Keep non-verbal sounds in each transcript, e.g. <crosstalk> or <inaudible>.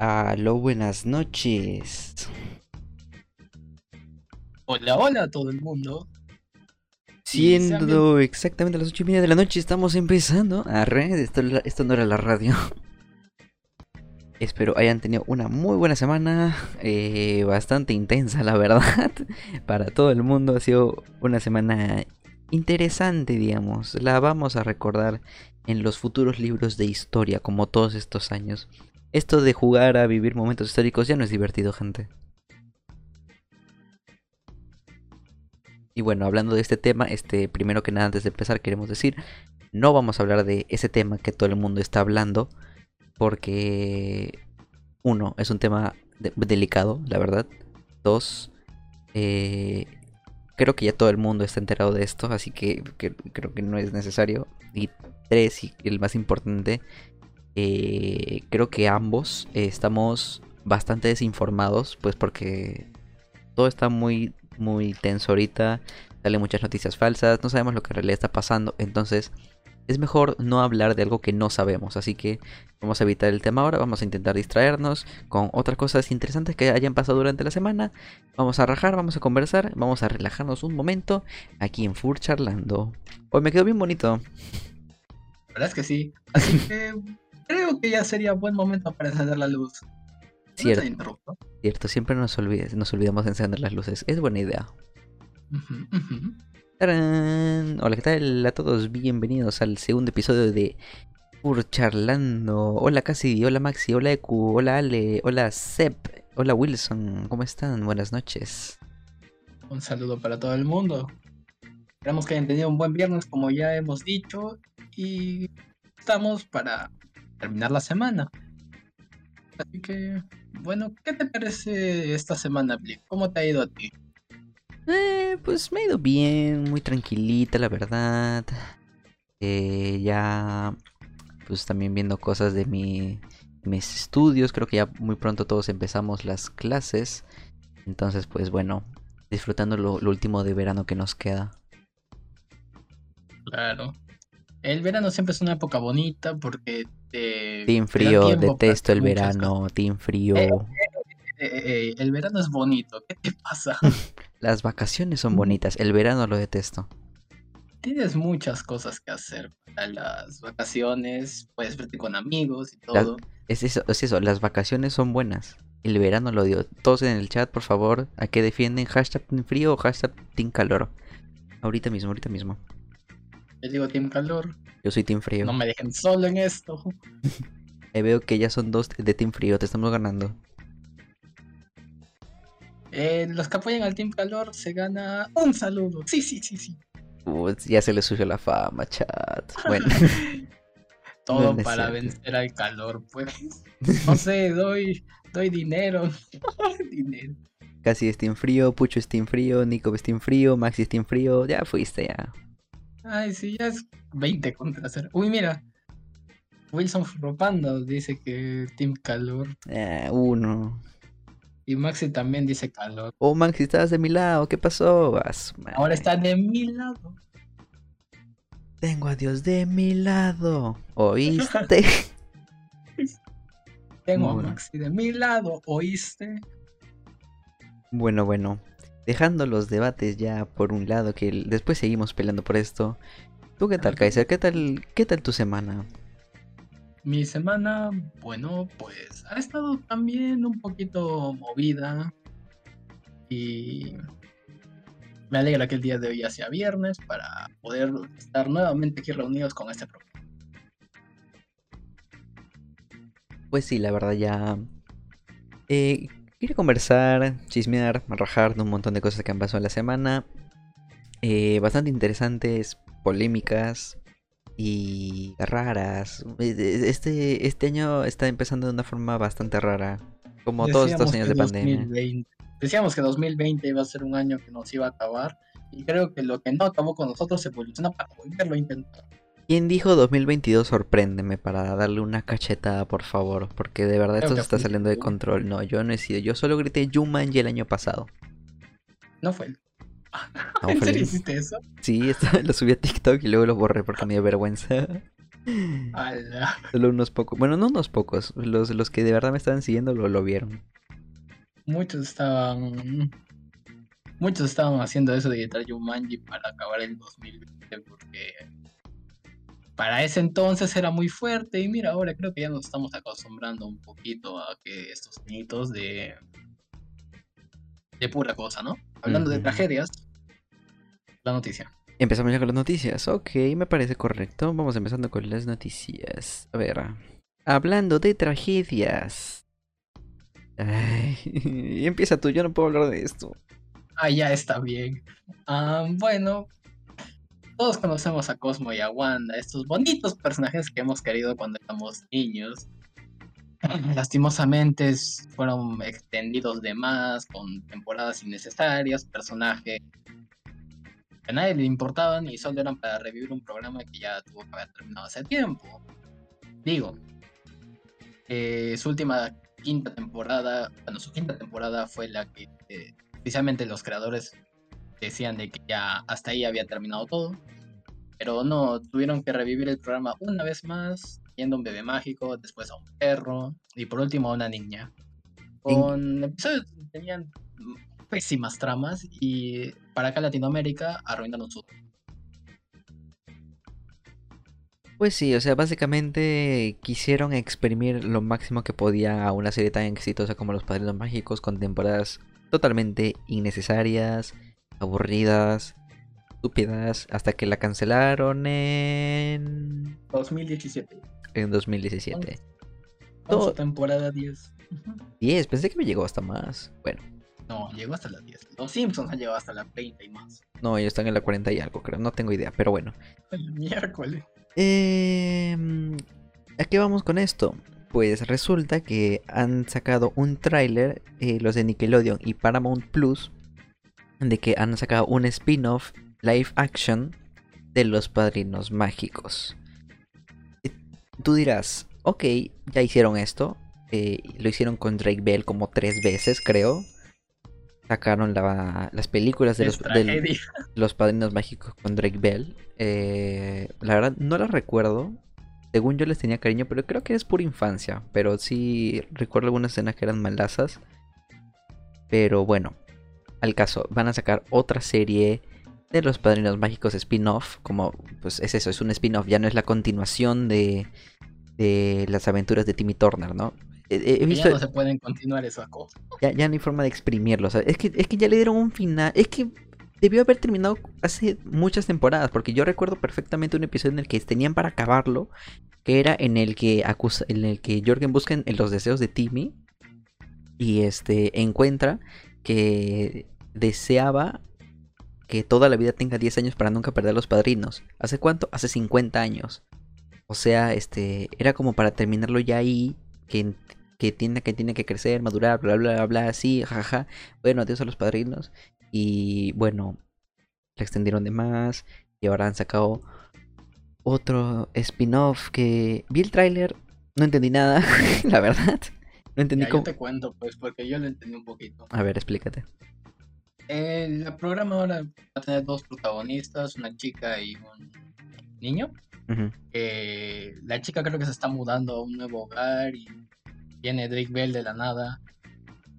Aló, buenas noches. Hola, hola a todo el mundo. Siendo exactamente las ocho y media de la noche, estamos empezando. a esto, esto no era la radio. <laughs> Espero hayan tenido una muy buena semana, eh, bastante intensa la verdad, <laughs> para todo el mundo. Ha sido una semana interesante, digamos. La vamos a recordar en los futuros libros de historia, como todos estos años. Esto de jugar a vivir momentos históricos ya no es divertido, gente. Y bueno, hablando de este tema, este primero que nada antes de empezar queremos decir, no vamos a hablar de ese tema que todo el mundo está hablando, porque uno, es un tema delicado, la verdad. Dos, eh, creo que ya todo el mundo está enterado de esto, así que, creo que no es necesario. Y tres, y el más importante, eh, creo que ambos estamos bastante desinformados, pues porque todo está muy, muy tenso ahorita, salen muchas noticias falsas, no sabemos lo que en realidad está pasando, entonces es mejor no hablar de algo que no sabemos, así que vamos a evitar el tema ahora, vamos a intentar distraernos con otras cosas interesantes que hayan pasado durante la semana, vamos a rajar, vamos a conversar, vamos a relajarnos un momento aquí en Fur charlando. Hoy me quedó bien bonito. La verdad es que sí, así que creo que ya sería buen momento para encender la luz. Cierto, cierto, siempre nos, nos olvidamos de encender las luces. Es buena idea. Hola, ¿qué tal a todos? Bienvenidos al segundo episodio de Pur Charlando. Hola Casi, hola Maxi, hola Eku, hola Ale, hola Sep, hola Wilson. ¿Cómo están? Buenas noches. Un saludo para todo el mundo. Esperamos que hayan tenido un buen viernes, como ya hemos dicho. Y estamos para terminar la semana. Así que, bueno, ¿qué te parece esta semana, Blip? ¿Cómo te ha ido a ti? Eh, pues me ha ido bien, muy tranquilita, la verdad. Eh, ya, pues también viendo cosas de mi, mis estudios. Creo que ya muy pronto todos empezamos las clases. Entonces, pues bueno, disfrutando lo último de verano que nos queda. Claro. El verano siempre es una época bonita porque te. Team frío, detesto el verano, team frío. Eh, eh, eh, el verano es bonito, ¿qué te pasa? <laughs> Las vacaciones son bonitas, el verano lo detesto. Tienes muchas cosas que hacer para las vacaciones, puedes verte con amigos y todo. es, eso, es eso, las vacaciones son buenas. El verano lo dio. Todos en el chat, por favor, a que defienden hashtag team frío o hashtag team calor. Ahorita mismo, ahorita mismo. Yo digo Team Calor. Yo soy Team Frío. No me dejen solo en esto. <laughs> eh, veo que ya son dos de Team Frío, te estamos ganando. Eh, los que apoyan al Team Calor se gana un saludo. Sí, sí, sí, sí. ya se le subió la fama, chat. Bueno. <laughs> <laughs> Todo para vencer al calor, pues. No sé, doy, doy dinero. dinero. Casi es Team Frío, Pucho es Team Frío, Nico es Team Frío, Maxi es Team Frío. Ya fuiste, ya. Ay, sí, ya es 20 contra 0. Uy, mira. Wilson Ropando dice que Team Calor. Eh, uno. Y Maxi también dice calor. Oh, Maxi, estabas de mi lado. ¿Qué pasó? Ahora está de mi lado. Tengo a Dios de mi lado. ¿Oíste? <laughs> Tengo a Maxi de mi lado. ¿Oíste? Bueno, bueno dejando los debates ya por un lado, que después seguimos peleando por esto. ¿Tú qué tal, Kaiser? ¿Qué tal, qué tal tu semana? Mi semana, bueno, pues ha estado también un poquito movida. Y me alegra que el día de hoy ya sea viernes para poder estar nuevamente aquí reunidos con este programa. Pues sí, la verdad ya... Eh, Quiero conversar, chismear, rajar de un montón de cosas que han pasado en la semana. Eh, bastante interesantes, polémicas y raras. Eh, este, este año está empezando de una forma bastante rara, como todos estos años de pandemia. Decíamos que 2020 iba a ser un año que nos iba a acabar y creo que lo que no acabó con nosotros se evoluciona para volverlo a intentar. ¿Quién dijo 2022 sorpréndeme para darle una cachetada, por favor? Porque de verdad esto se está saliendo de control. No, yo no he sido. Yo solo grité Jumanji el año pasado. No fue <laughs> ¿En serio hiciste eso? Sí, <laughs> lo subí a TikTok y luego lo borré porque me dio vergüenza. Ala. Solo unos pocos. Bueno, no unos pocos. Los, los que de verdad me estaban siguiendo lo, lo vieron. Muchos estaban. Muchos estaban haciendo eso de quitar Jumanji para acabar el 2020 porque para ese entonces era muy fuerte y mira, ahora creo que ya nos estamos acostumbrando un poquito a que estos mitos de de pura cosa, ¿no? Hablando de tragedias, la noticia. Empezamos ya con las noticias. Ok, me parece correcto. Vamos empezando con las noticias. A ver. Hablando de tragedias. Ay, <laughs> empieza tú, yo no puedo hablar de esto. Ah, ya está bien. Ah, bueno, todos conocemos a Cosmo y a Wanda, estos bonitos personajes que hemos querido cuando éramos niños. Lastimosamente fueron extendidos de más, con temporadas innecesarias, personajes que a nadie le importaban y solo eran para revivir un programa que ya tuvo que haber terminado hace tiempo. Digo, eh, su última quinta temporada, bueno, su quinta temporada fue la que eh, oficialmente los creadores decían de que ya hasta ahí había terminado todo. Pero no, tuvieron que revivir el programa una vez más, yendo a un bebé mágico, después a un perro y por último a una niña. Con episodios que tenían pésimas tramas y para acá Latinoamérica arruinaron su... Pues sí, o sea, básicamente quisieron exprimir lo máximo que podía a una serie tan exitosa como Los Padrinos Mágicos con temporadas totalmente innecesarias, aburridas, estúpidas, hasta que la cancelaron en, 2017. en 2017. Vamos Todo- a temporada 10. Ujú. 10, pensé que me llegó hasta más. Bueno, No, llegó hasta la 10. Los Simpsons han llegado hasta la 20 y más. no, ellos están en la 40 y algo, creo, no tengo idea, pero bueno. <laughs> El miércoles. Eh, ¿A qué vamos con esto? Pues resulta que han sacado un tráiler, eh, los de Nickelodeon y Paramount Plus, de que han sacado un spin-off live action de los Padrinos Mágicos. Tú dirás, ok, ya hicieron esto, eh, lo hicieron con Drake Bell como tres veces, creo. Sacaron la- las películas de los, Padrinos Mágicos con Drake Bell. Eh, la verdad, no las recuerdo. Según yo les tenía cariño, pero creo que es pura infancia. Pero sí recuerdo algunas escenas que eran malazas. Pero bueno, al caso, van a sacar otra serie de los Padrinos Mágicos spin-off. Como, pues es eso, es un spin-off, ya no es la continuación de, de las aventuras de Timmy Turner, ¿no? He, he Que visto, Ya no se pueden continuar esas cosas. ya, ya no hay forma de exprimirlo. o sea, es, que, es que ya le dieron un final. Es que debió haber terminado hace muchas temporadas. Porque yo recuerdo perfectamente un episodio en el que tenían para acabarlo. Que era en el que acusa, en el que Jorgen busca en los deseos de Timmy. Y este encuentra que deseaba que toda la vida tenga 10 años para nunca perder a los padrinos. ¿Hace cuánto? Hace 50 años. O sea, este, era como para terminarlo ya ahí, que, que tiene que tiene que crecer, madurar, bla bla bla, bla así, jaja. Bueno, adiós a los padrinos. Y bueno, le extendieron de más y ahora han sacado otro spin-off que vi el tráiler, no entendí nada, <laughs> la verdad. No entendí Ya, yo cómo. te cuento, pues, porque yo lo entendí un poquito. A ver, explícate. El programa ahora va a tener dos protagonistas, una chica y un niño. Eh, la chica creo que se está mudando a un nuevo hogar y viene Drake Bell de la nada.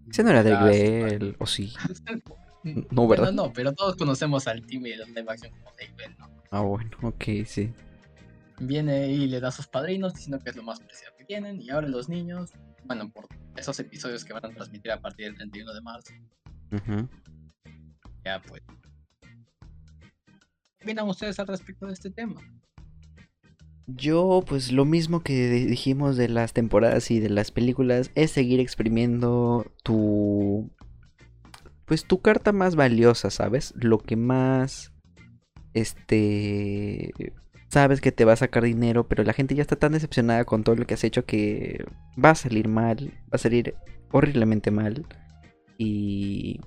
Ese no era Drake Bell, o sí. <laughs> No, ¿verdad? no, pero todos conocemos al Timmy de live action como Drake Bell, ¿no? Ah, bueno, ok, sí. Viene y le da a sus padrinos diciendo que es lo más preciado que tienen. Y ahora los niños, bueno, por esos episodios que van a transmitir a partir del 31 de marzo, Ujú. Ya pues. ¿Qué opinan ustedes al respecto de este tema? Yo, pues lo mismo que dijimos de las temporadas y de las películas, es seguir exprimiendo tu. Pues tu carta más valiosa, ¿sabes? Lo que más. Este. Sabes que te va a sacar dinero, pero la gente ya está tan decepcionada con todo lo que has hecho que va a salir mal, va a salir horriblemente mal. Y.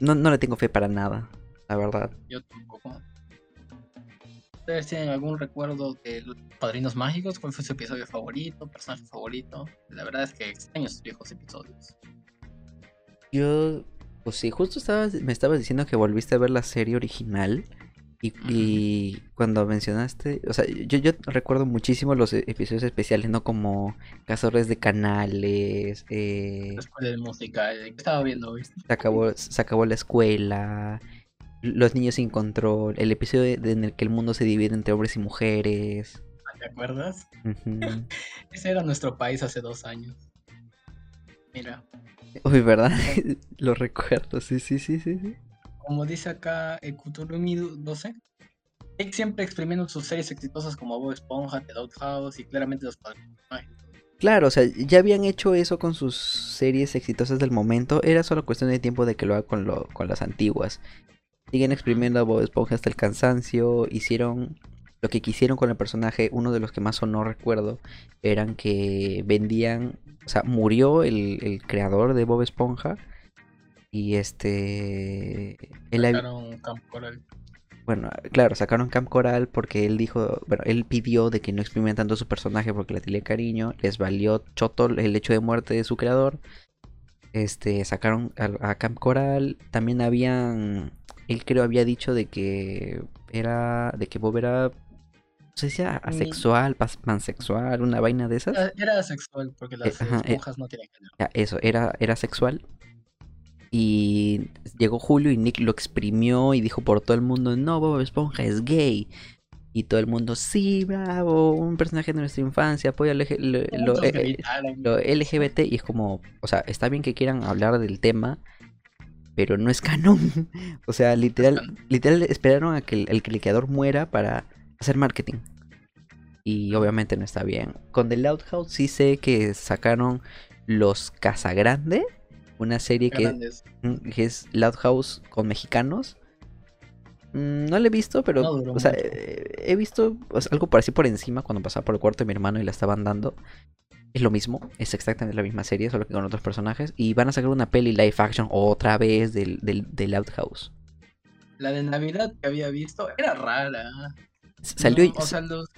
No, no le tengo fe para nada, la verdad. Yo tampoco. ¿Ustedes tienen algún recuerdo de los padrinos mágicos? ¿Cuál fue su episodio favorito? ¿Personaje favorito? La verdad es que extraño esos viejos episodios. Yo, pues sí, justo estabas, me estabas diciendo que volviste a ver la serie original Y, y cuando mencionaste, o sea, yo, yo recuerdo muchísimo los e- episodios especiales, ¿no? Como Cazadores de Canales, eh, La escuela de música. eh, estaba viendo, ¿viste? se, acabó, se acabó la escuela, Los Niños sin Control, el episodio en el que el mundo se divide entre hombres y mujeres. ¿Te acuerdas? <laughs> Ese era nuestro país hace dos años. Mira, Uy, ¿verdad? <laughs> <laughs> Lo recuerdo, sí, sí, sí, sí. sí. Como dice acá el Kuturumi 12, Jake siempre exprimiendo sus series exitosas como Bob Esponja, The Doghouse y claramente los padres. Claro, o sea, ya habían hecho eso con sus series exitosas del momento. Era solo cuestión de tiempo de que lo haga con, lo, con las antiguas. Siguen exprimiendo a Bob Esponja hasta el cansancio. Hicieron lo que quisieron con el personaje. Uno de los que más o no recuerdo eran que vendían. O sea, murió el, el creador de Bob Esponja. Y este. Él, hab- Sacaron Camp Coral. bueno, claro, sacaron Camp Coral porque él dijo, bueno, él pidió de que no exprimieran tanto su personaje porque le tenía cariño, les valió choto el hecho de muerte de su creador. Este, sacaron a, a Camp Coral, también habían, él creo había dicho de que era, de que Bob era, no sé si era asexual, pansexual, una vaina de esas. Era, era sexual porque las Eh, ajá, eh. esponjas no tienen género. Eso, era, era sexual. Y llegó Julio y Nick lo exprimió y dijo por todo el mundo, no, Bob Esponja es gay. Y todo el mundo, sí, bravo, un personaje de nuestra infancia, apoya lo, lo- eh, eh, lo LGBT. Y es como, o sea, está bien que quieran hablar del tema, pero no es canon. <laughs> o sea, literal, literal esperaron a que el, el creador muera para hacer marketing. Y obviamente no está bien. Con The Loud House sí sé que sacaron Los Casagrande, una serie que, es Loud House con mexicanos. Mm, No la he visto, pero No duró o sea, mucho. he visto o sea, algo por así por encima cuando pasaba por el cuarto de mi hermano y la estaban dando. Es lo mismo, es exactamente la misma serie, solo que con otros personajes. Y van a sacar una peli live action otra vez del, del, del Loud House. La de Navidad que había visto era rara. ¿Salió, No, o sea, los-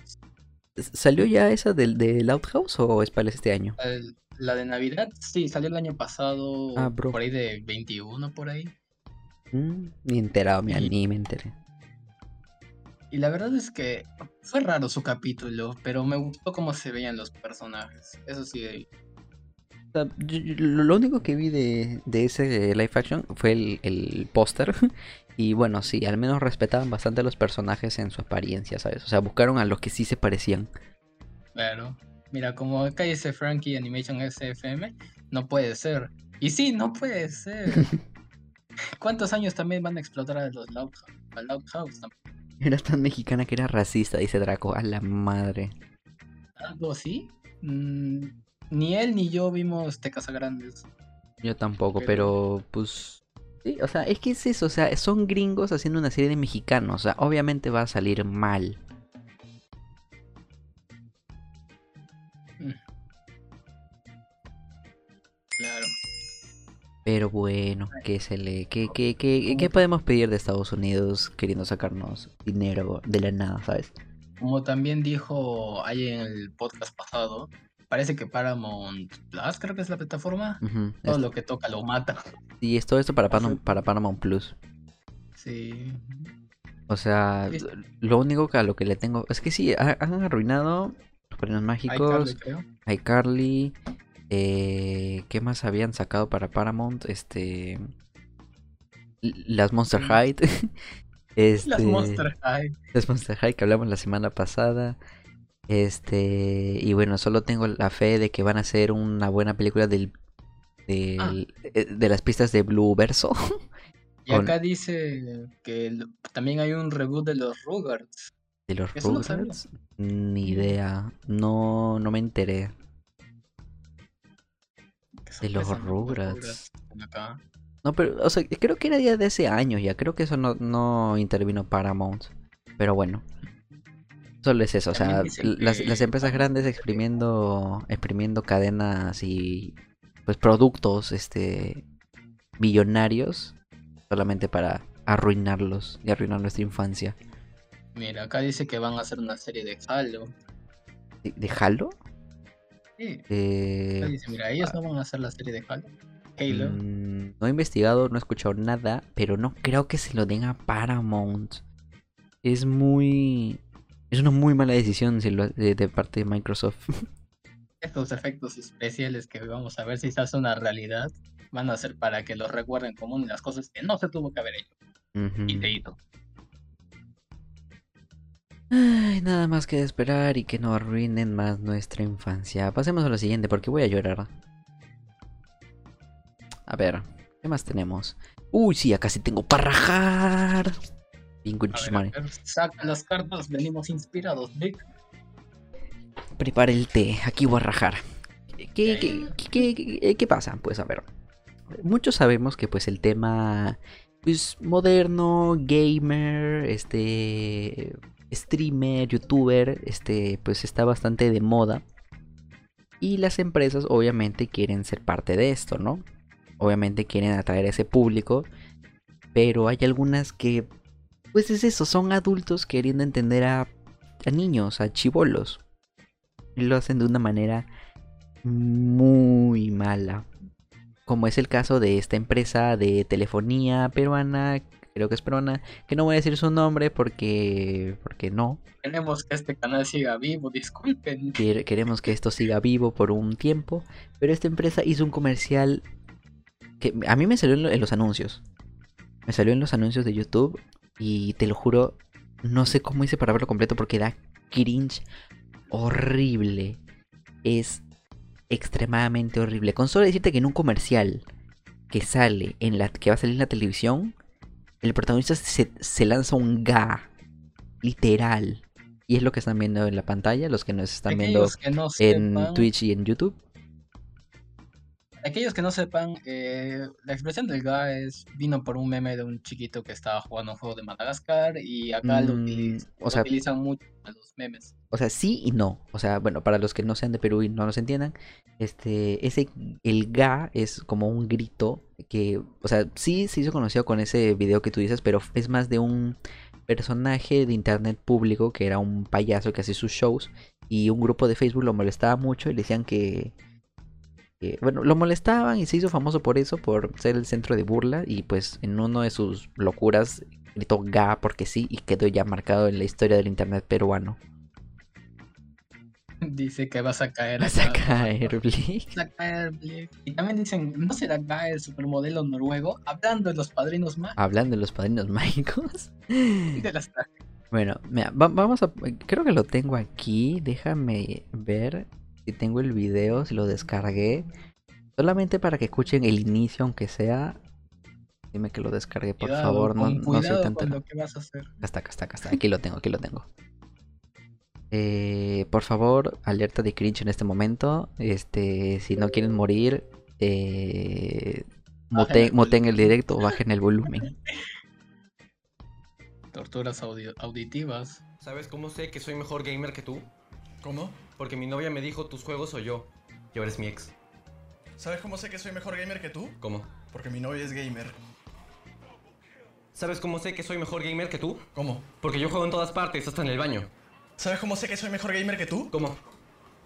¿Salió ya esa del, del Loud House o es para este año? el- la de Navidad, sí, salió el año pasado, Ah, bro. por ahí de 21, por ahí. Mm, ni enterado, mira, Y- ni me enteré. Y la verdad es que fue raro su capítulo, pero me gustó cómo se veían los personajes. Eso sí, O sea, yo- yo- lo único que vi de, de ese live action fue el, el póster. <laughs> Y bueno, sí, al menos respetaban bastante a los personajes en su apariencia, ¿sabes? O sea, buscaron a los que sí se parecían. claro. Mira, como acá dice Frankie Animation SFM, no puede ser. Y sí, no puede ser. <laughs> ¿Cuántos años también van a explotar a los Loud, a Loud House? Era tan mexicana que era racista, dice Draco. A la madre. ¿Algo así? Mm, ni él ni yo vimos Te Casa Grandes. Yo tampoco, Pero- pero pues... Sí, o sea, es que es eso, o sea, son gringos haciendo una serie de mexicanos, o sea, obviamente va a salir mal. Pero bueno, ¿qué se le, qué, qué, qué, qué podemos pedir de Estados Unidos queriendo sacarnos dinero de la nada, ¿sabes? Como también dijo ahí en el podcast pasado, parece que Paramount Plus, creo que es la plataforma, todo lo que toca lo mata. Y es todo esto para, para Paramount Plus. Sí. O sea, lo único que a lo que le tengo es que sí, ha- han arruinado los premios mágicos, iCarly, eh, ¿qué más habían sacado para Paramount? Este, las Monster. High, <laughs> este, Las Monster High. las Monster High que hablamos la semana pasada. Este, y bueno, solo tengo la fe de que van a hacer una buena película del, del- Ah. eh, de las pistas de Blue Verso. <laughs> Y Con- acá dice que también hay un reboot de los Rugrats. De los Eso no. Rugrats, ni idea. No, no me enteré. De los. Rugrats. No, pero, o sea, creo que era ya de ese año ya. Creo que eso no, no intervino Paramount. Pero bueno. Solo es eso, o sea, las, las empresas grandes exprimiendo, exprimiendo cadenas y pues productos, este, millonarios, solamente para arruinarlos y arruinar nuestra infancia. Mira, acá dice que van a hacer una serie de Halo. ¿De, de Halo? Sí, Eh, dice, mira, ellos no van a hacer la serie de Halo. Halo. Mm, no he investigado, no he escuchado nada, pero no creo que se lo den a Paramount. es muy... Es una muy mala decisión si lo- de, de parte de Microsoft. <laughs> Estos efectos especiales que vamos a ver si se hace una realidad van a ser para que los recuerden como una de las cosas que no se tuvo que haber hecho. Ujú. Y te hizo. Ay, nada más que esperar y que no arruinen más nuestra infancia. Pasemos a lo siguiente porque voy a llorar. A ver, ¿qué más tenemos? Uy, sí, acá sí tengo para rajar. Bien, saca las cartas, venimos inspirados, Vic. Prepara el té, aquí voy a rajar. ¿Qué, qué, qué- qué- qué pasa? Pues a ver, muchos sabemos que pues el tema pues, moderno, gamer, este streamer, youtuber, este pues está bastante de moda. Y las empresas obviamente quieren ser parte de esto, ¿no? Obviamente quieren atraer a ese público, pero hay algunas que pues es eso, son adultos queriendo entender a, niños, a chivolos y lo hacen de una manera muy mala. Como es el caso de esta empresa de telefonía peruana, creo que es peruana, que no voy a decir su nombre porque porque no. Queremos que este canal siga vivo, disculpen. Quere- Queremos que esto siga vivo por un tiempo, pero esta empresa hizo un comercial que a mí me salió en lo- en los anuncios. Me salió en los anuncios de YouTube y te lo juro, no sé cómo hice para verlo completo porque da cringe horrible. Es extremadamente horrible. Con solo decirte que en un comercial que sale en la que va a salir en la televisión, el protagonista se, se lanza un ga literal. Y es lo que están viendo en la pantalla, los que nos están viendo Aquellos que no en sepan, Twitch y en YouTube. aquellos que no sepan, eh, la expresión del GA es, vino por un meme de un chiquito que estaba jugando un juego de Madagascar y acá lo, Mm, utiliz- o lo sea- utilizan mucho a los memes. O sea, sí y no. O sea, bueno, para los que no sean de Perú y no nos entiendan, este, ese, el ga es como un grito que, o sea, sí se hizo conocido con ese video que tú dices, pero es más de un personaje de internet público que era un payaso que hacía sus shows y un grupo de Facebook lo molestaba mucho y le decían que, que, bueno, lo molestaban y se hizo famoso por eso, por ser el centro de burla y pues en uno de sus locuras gritó ga porque sí y quedó ya marcado en la historia del internet peruano. <laughs> Dice que vas a caer. Vas a caer. Vas a caer, Blake. Y también dicen, ¿no será GA el supermodelo noruego? Hablando de los padrinos más Hablando de los padrinos mágicos. <laughs> de las Bueno, mira, va- vamos a. Creo que lo tengo aquí. Déjame ver si tengo el video, si lo descargué. Solamente para que escuchen el inicio, aunque sea. Dime que lo descargué, por Cuidado, favor. No, no soy tan con tela- lo que vas a hacer. Acá está, acá está, acá está. Aquí lo tengo, aquí lo tengo. Eh, por favor, alerta de cringe en este momento. Este, si no quieren morir, eh, Bajen el directo o bajen el volumen. <laughs> Torturas audio- auditivas. ¿Sabes cómo sé que soy mejor gamer que tú? ¿Cómo? Porque mi novia me dijo tus juegos o yo. Y ahora es mi ex. ¿Sabes cómo sé que soy mejor gamer que tú? ¿Cómo? Porque mi novia es gamer. ¿Sabes cómo sé que soy mejor gamer que tú? ¿Cómo? Porque yo juego en todas partes, hasta en el baño. ¿Sabes cómo sé que soy mejor gamer que tú? ¿Cómo?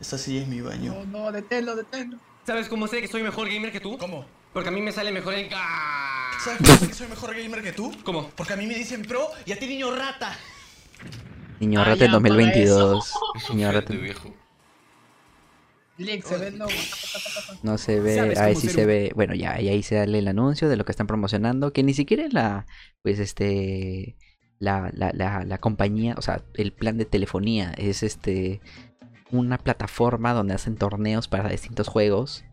Esta sí es mi baño. No, no, deténlo, deténlo. ¿Sabes cómo sé que soy mejor gamer que tú? ¿Cómo? Porque a mí me sale mejor el. ¿Sabes cómo sé que soy mejor gamer que tú? ¿Cómo? Porque a mí me dicen pro y a ti niño rata. Niño Rata en ya, para 2022. Es Niño Rata. se ve el logo. No se ve, ¿Sabes ahí sí se ve, bueno ya, y ahí sale el anuncio de lo que están promocionando, que ni siquiera es la, pues este, la, la, la, la compañía, o sea, el plan de telefonía, es este, una plataforma donde hacen torneos para distintos juegos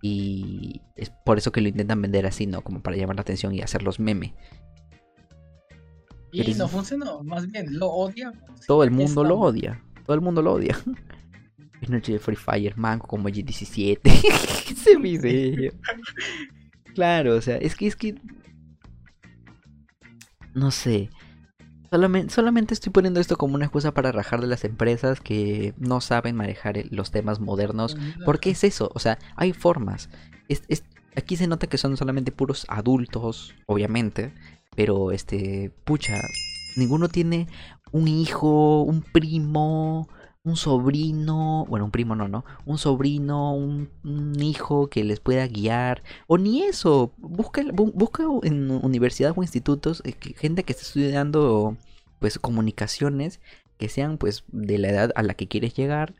y es por eso que lo intentan vender así, ¿no? Como para llamar la atención y hacerlos meme. Y no funcionó, más bien, lo odiamos. Todo el mundo lo odia, todo el mundo lo odia. Es noche de Free Fire, manco como G17. <laughs> Ese video. Claro, o sea, es que es que. No sé. Solamente, solamente estoy poniendo esto como una excusa para rajar de las empresas que no saben manejar el- los temas modernos. Porque es eso, o sea, hay formas. Es, es- aquí se nota que son solamente puros adultos, obviamente. Pero este, pucha, ninguno tiene un hijo, un primo, un sobrino. Bueno, un primo no, no. Un sobrino, un, hijo que les pueda guiar. O ni eso. Busca, bu- busca en universidades o institutos eh, gente que esté estudiando pues comunicaciones que sean pues de la edad a la que quieres llegar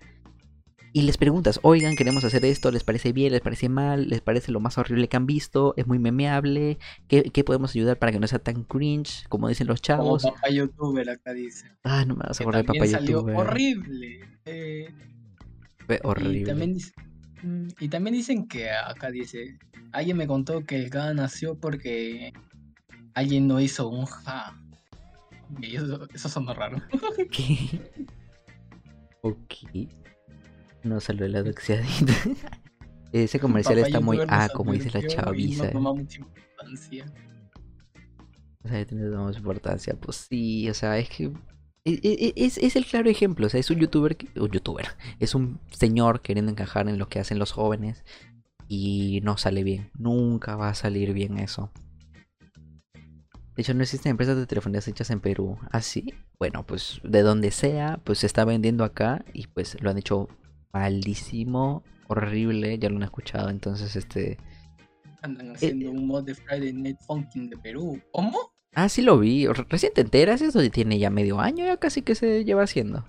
y les preguntas, oigan, queremos hacer esto, ¿les parece bien? ¿Les parece mal? ¿Les parece lo más horrible que han visto? ¿Es muy memeable? ¿Qué, qué podemos ayudar para que no sea tan cringe, como dicen los Como chavos? papá youtuber acá dice. Ah, no me vas a acordar de papá salió youtuber. horrible. eh, Fue Y horrible. también, dice- mm, y también dicen que acá dice, alguien me contó que el GA nació porque alguien no hizo un ja. Y eso, eso sonó raro. <laughs> ¿Qué? Ok. No salió el lado oxidadito. <laughs> Ese comercial Papá está muy Ah, como dice la chaviza. No toma mucha importancia. O sea, tiene más importancia. Pues sí, o sea, es que. e- e- e- Es, es el claro ejemplo. O sea, es un youtuber. que- Un youtuber. Es un señor queriendo encajar en lo que hacen los jóvenes. Y no sale bien. Nunca va a salir bien eso. De hecho, no existen empresas de telefonías hechas en Perú. ¿Ah, sí? Bueno, pues de donde sea, pues se está vendiendo acá. Y pues lo han hecho malísimo, horrible. Ya lo han escuchado. Entonces, este. Andan haciendo un mod de Friday Night Funkin' de Perú. ¿Cómo? Ah, sí lo vi. Re- Recién te enteras, eso tiene ya medio año, ya casi que se lleva haciendo.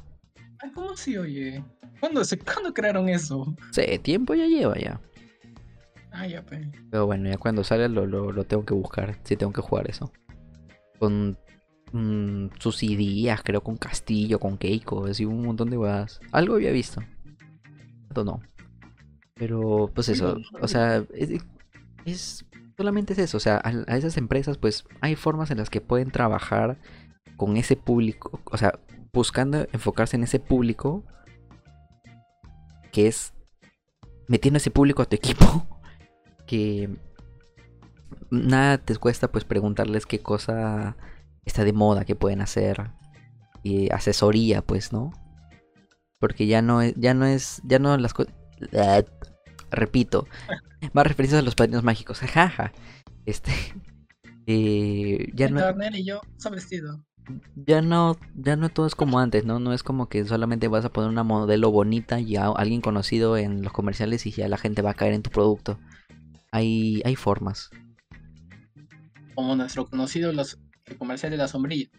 Ay, ¿Cómo así, oye? ¿Cuándo, se, ¿Cuándo crearon eso? Sí, tiempo ya lleva ya. Ah, ya, pues. Pero bueno, ya cuando salga lo, lo, lo tengo que buscar. Sí, tengo que jugar eso. Con mm, sus ideas, creo, con Castillo, con Keiko, así un montón de huevadas. Algo había visto. Esto no. Pero, pues eso, o sea, es, es- solamente es eso. O sea, a, a esas empresas, pues hay formas en las que pueden trabajar con ese público. O sea, buscando enfocarse en ese público que es metiendo ese público a tu <laughs> equipo que nada te cuesta pues preguntarles qué cosa está de moda que pueden hacer y asesoría pues no porque ya no es ya no es ya no las cosas repito <laughs> más referencias a los padrinos mágicos jaja este <laughs> eh, ya no Turner y yo, ya no, ya no todo es como antes, ¿no? No es como que solamente vas a poner una modelo bonita y a alguien conocido en los comerciales y ya la gente va a caer en tu producto. Hay, hay formas. Como nuestro conocido los, el comercial de la sombrilla.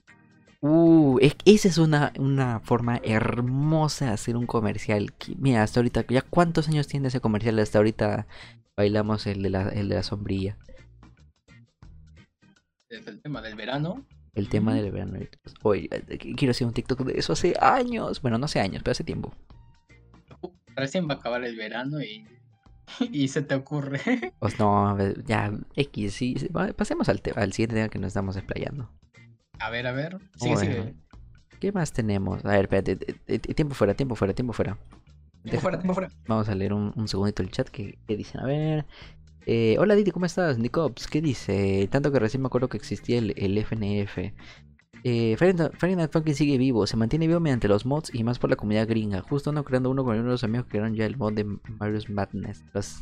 Uh, es, esa es una, una forma hermosa de hacer un comercial. Mira, hasta ahorita, ¿ya cuántos años tiene ese comercial? Hasta ahorita bailamos el de la, el de la sombrilla. Desde el tema del verano. El tema del verano. Oye, quiero hacer un TikTok de eso hace años. Bueno, no hace años, pero hace tiempo. Recién va a acabar el verano y, <laughs> y se te ocurre. Pues no, ya, X, sí, pasemos al, al siguiente tema que nos estamos desplayando. A ver, a ver. Sigue, Bueno, sigue. ¿Qué más tenemos? A ver, espérate, eh, eh, tiempo fuera, tiempo fuera, tiempo fuera. Tiempo fuera, tiempo fuera. Vamos a leer un, un segundito el chat que, que dicen. A ver. Eh, hola Didi, ¿cómo estás? Nicops, ¿qué dice? Tanto que recién me acuerdo que existía el, el FNF. Eh, Night Funkin' sigue vivo, se mantiene vivo mediante los mods y más por la comunidad gringa. Justo ando creando uno con uno de los amigos que crearon ya el mod de Mario's Madness. Pues,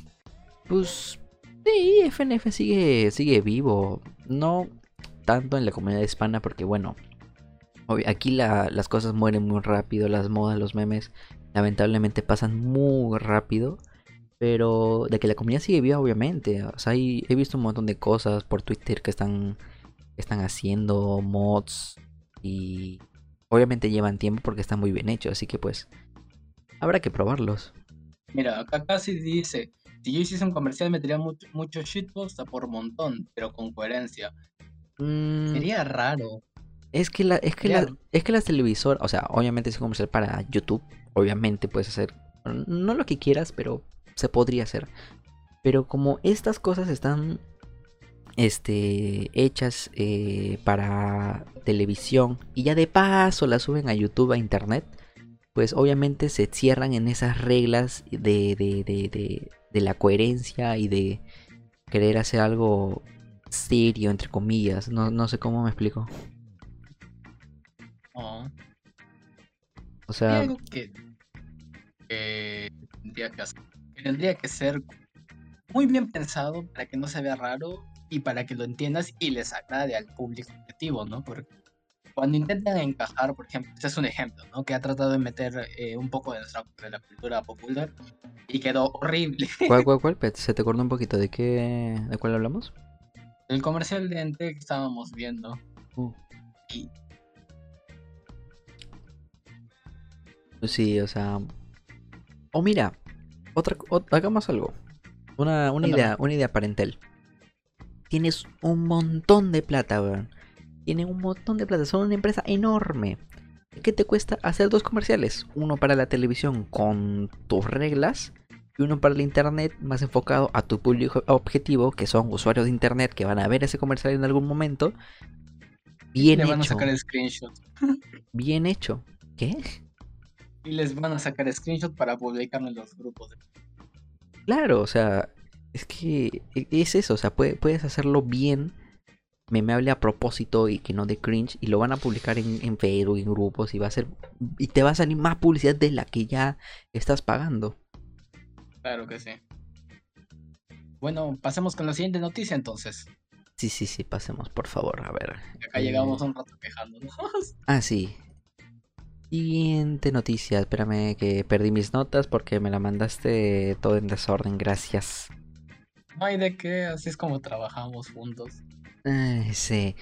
pues sí, FNF sigue, sigue vivo. No tanto en la comunidad hispana porque bueno, aquí la- las cosas mueren muy rápido, las modas, los memes lamentablemente pasan muy rápido. Pero de que la comunidad sigue viva, obviamente. O sea, he visto un montón de cosas por Twitter que están, están haciendo mods. Y obviamente llevan tiempo porque están muy bien hechos. Así que pues habrá que probarlos. Mira, acá casi dice, si yo hiciese un comercial metería mucho, mucho shitpost por montón, pero con coherencia. Mm, Sería raro. Es que la, es que la, es que las televisoras, o sea, obviamente es comercial para YouTube, obviamente puedes hacer no lo que quieras, pero se podría hacer. Pero como estas cosas están este hechas eh, para televisión y ya de paso las suben a YouTube a internet, pues obviamente se cierran en esas reglas de, de, de, de, de la coherencia y de querer hacer algo serio entre comillas. No, no sé cómo me explico. ¿no? O sea, algo que, tendría que hacer- que tendría que ser muy bien pensado para que no se vea raro y para que lo entiendas y les agrade al público objetivo, ¿no? Porque cuando intentan encajar, por ejemplo, este es un ejemplo, ¿no? Que ha tratado de meter eh, un poco de, nuestra, de la cultura popular y quedó horrible. ¿cuál, cuál, <laughs> cuál? Espérate, Se te acordó un poquito de qué, de cuál hablamos el comercial de Ente que estábamos viendo. Uh. Pues sí, o sea. O oh, mira, otra, hagamos algo. Una, una idea, una idea parental. Tienes un montón de plata, weón. Tienen un montón de plata, son una empresa enorme. ¿Qué te cuesta hacer dos comerciales? Uno para la televisión con tus reglas y uno para el internet más enfocado a tu público objetivo, que son usuarios de internet que van a ver ese comercial en algún momento. Bien Le van a hecho. sacar screenshot. Bien hecho. ¿Qué? Y les van a sacar screenshot para publicarlo en los grupos. de- Claro, o sea, es que e- es eso, o sea, puede- puedes hacerlo bien, memeable a propósito y que no de cringe, y lo van a publicar en, en Facebook, en grupos, y va a ser, y te va a salir más publicidad de la que ya estás pagando. Claro que sí. Bueno, pasemos con la siguiente noticia entonces. Sí, sí, sí, pasemos, por favor, a ver. Acá Eh, llegamos un rato quejándonos. <laughs> Ah, sí. Siguiente noticia, espérame que perdí mis notas porque me la mandaste todo en desorden, gracias. No hay de qué, así es como trabajamos juntos. Sí.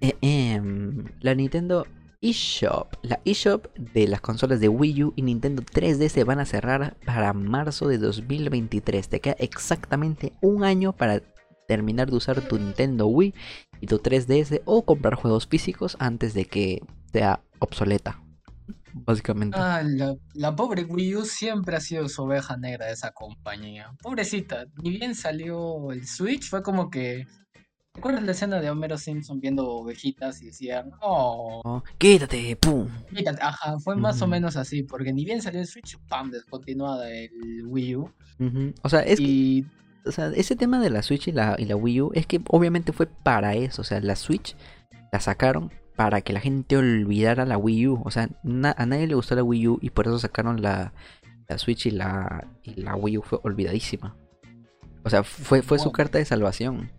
Eh, em, la Nintendo eShop. La eShop de las consolas de Wii U y Nintendo 3DS van a cerrar para marzo de 2023. Te queda exactamente un año para terminar de usar tu Nintendo Wii y tu 3DS o comprar juegos físicos antes de que sea obsoleta. Básicamente. Ah, la, la pobre Wii U siempre ha sido su oveja negra de esa compañía. Pobrecita, ni bien salió el Switch, fue como que. ¿Recuerdas la escena de Homero Simpson viendo ovejitas y decían, oh, Oh, quítate, pum. quítate"? Ajá, fue más o menos así, porque ni bien salió el Switch, pam, descontinuada el Wii U. O sea, es que o sea, ese tema de la Switch y la, y la Wii U es que obviamente fue para eso. O sea, la Switch la sacaron para que la gente olvidara la Wii U. O sea, na- a nadie le gustó la Wii U y por eso sacaron la, la Switch y la, y la Wii U fue olvidadísima. O sea, fue, fue su carta de salvación.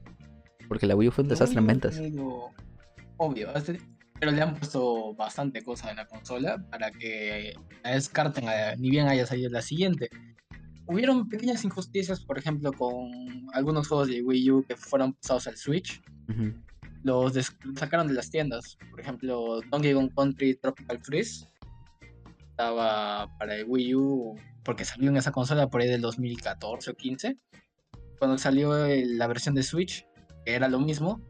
Porque la Wii U fue un la desastre en ventas. tenido- Obvio, pero le han puesto bastante cosas en la consola para que la descarten, a- ni bien haya salido la siguiente. Hubieron pequeñas injusticias, por ejemplo, con algunos juegos de Wii U que fueron pasados al Switch. Los des- sacaron de las tiendas. Por ejemplo, Donkey Kong Country Tropical Freeze estaba para el Wii U porque salió en esa consola por ahí del 2014 o 15. Cuando salió la versión de Switch, que era lo mismo,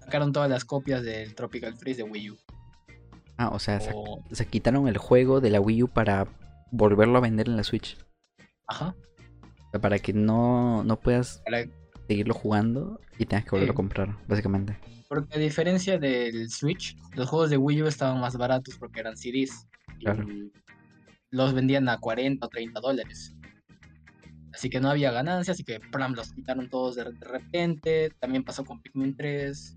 sacaron todas las copias del Tropical Freeze de Wii U. Ah, o sea, O- se quitaron el juego de la Wii U para volverlo a vender en la Switch. Ajá. O sea, para que no, no puedas para- seguirlo jugando y tengas que volverlo a comprar, básicamente. porque a diferencia del Switch, los juegos de Wii U estaban más baratos porque eran CDs. y Claro. los vendían a 40 o 30 dólares. Así que no había ganancias, así que los quitaron todos de, repente. También pasó con Pikmin 3.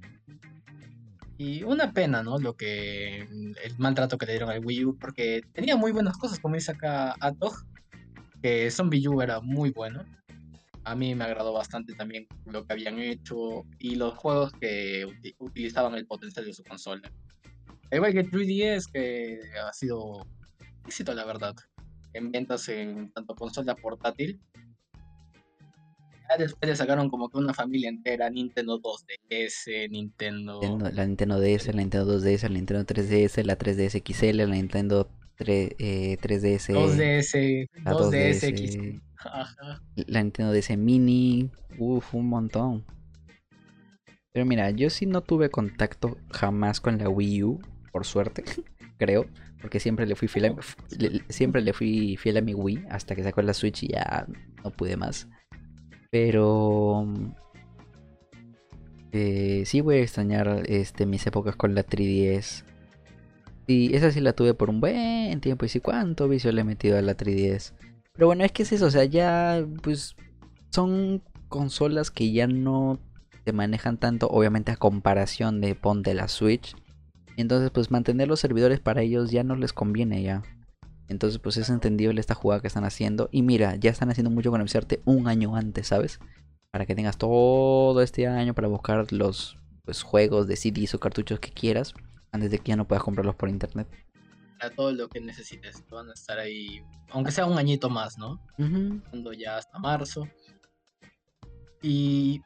Y una pena, ¿no? Lo que. El maltrato que le dieron al Wii U, porque tenía muy buenas cosas, como dice acá Atog, que Zombie U era muy bueno. A mí me agradó bastante también lo que habían hecho y los juegos que uti- utilizaban el potencial de su consola. Al Igual que 3DS, que ha sido éxito, la verdad, en ventas en tanto consola portátil. Ya después le sacaron como que una familia entera, Nintendo 2DS, Nintendo... La Nintendo DS, la Nintendo 2DS, la Nintendo 3DS, la 3DS XL, la Nintendo 3, eh, 3DS, 2DS, la 2DS, 2DS, X. Ajá. la Nintendo DS Mini, uff, un montón. Pero mira, yo sí no tuve contacto jamás con la Wii U, por suerte, <laughs> creo, porque siempre le fui fiel a, le- siempre le fui fiel a mi Wii hasta que sacó la Switch y ya no pude más. Pero eh, sí voy a extrañar este, mis épocas con la 3DS. Y esa sí la tuve por un buen tiempo. Y sí, cuánto vicio le he metido a la 3DS. Pero bueno, es que es eso. O sea, ya pues son consolas que ya no se manejan tanto. Obviamente a comparación de ponte la Switch. Entonces pues mantener los servidores para ellos ya no les conviene ya. Entonces pues es entendible esta jugada que están haciendo. Y mira, ya están haciendo mucho con anunciarte un año antes, ¿sabes? Para que tengas todo este año para buscar los pues, juegos de CDs o cartuchos que quieras. Antes de que ya no puedas comprarlos por internet. Para todo lo que necesites, van a estar ahí, aunque sea un añito más, ¿no? Ujú. Cuando ya hasta marzo. Y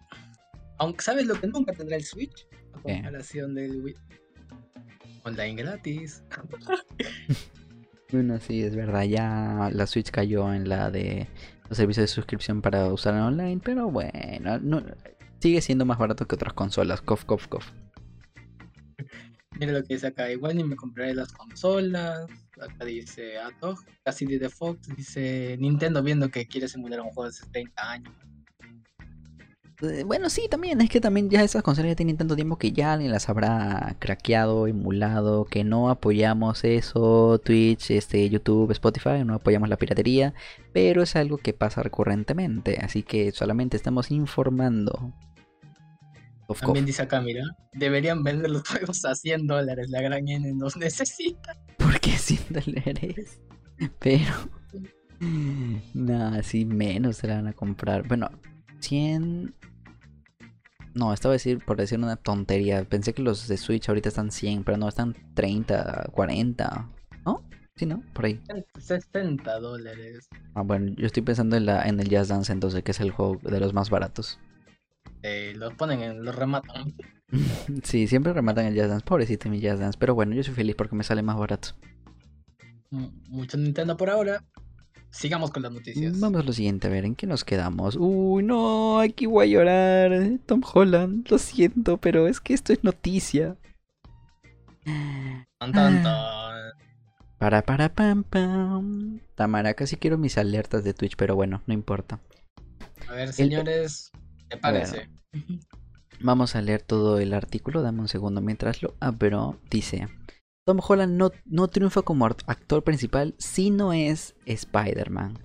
aunque sabes lo que nunca tendrá el Switch, a comparación del Wii. Online gratis. <laughs> Bueno, sí, es verdad, ya la Switch cayó en la de los servicios de suscripción para usarla online, pero bueno, no, sigue siendo más barato que otras consolas, cof, cof, cof. Mira lo que dice acá, igual ni me compraré las consolas. Acá dice Atog, casi de Fox, dice Nintendo viendo que quiere simular un juego de hace 30 años. Bueno, sí, también, es que también ya esas consolas ya tienen tanto tiempo que ya alguien las habrá craqueado, emulado, que no apoyamos eso, Twitch, este, YouTube, Spotify, no apoyamos la piratería, pero es algo que pasa recurrentemente, así que solamente estamos informando. Cof. También dice acá, mira, deberían vender los <laughs> juegos a 100 dólares, la gran N nos necesita. ¿Por qué 100 <laughs> dólares? Pero... Nada, sí, menos se la van a comprar. Bueno, 100... No, estaba decir, por decir una tontería. Pensé que los de Switch ahorita están 100, pero no, están 30, 40. ¿No? Sí, ¿no? Por ahí. 60 dólares. Ah, bueno, yo estoy pensando en, la, en el Jazz Dance entonces, que es el juego de los más baratos. Eh, los ponen en, los rematan. <laughs> sí, siempre rematan el Jazz Dance. Pobrecito mi Jazz Dance. Pero bueno, yo soy feliz porque me sale más barato. M- Mucho Nintendo por ahora. Sigamos con las noticias. Vamos a lo siguiente, a ver, ¿en qué nos quedamos? Uy, no, aquí voy a llorar. Tom Holland, lo siento, pero es que esto es noticia. Tan, tan, tan. Para, para, pam, pam. Tamara, casi quiero mis alertas de Twitch, pero bueno, no importa. A ver, señores, ¿qué parece? Vamos a leer todo el artículo, dame un segundo mientras lo abro. Dice, Tom Holland no, no triunfa como act- actor principal si no es Spider-Man.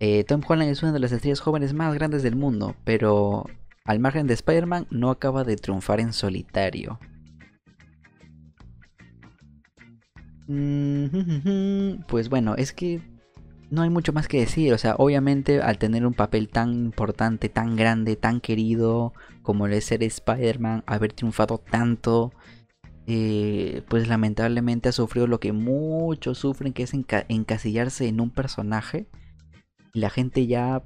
Eh, Tom Holland es una de las estrellas jóvenes más grandes del mundo, pero al margen de Spider-Man no acaba de triunfar en solitario. Mm, <laughs> Pues bueno, es que no hay mucho más que decir. O sea, obviamente al tener un papel tan importante, tan grande, tan querido como el ser Spider-Man, haber triunfado tanto, eh, pues lamentablemente ha sufrido lo que muchos sufren, que es enca- encasillarse en un personaje. Y la gente ya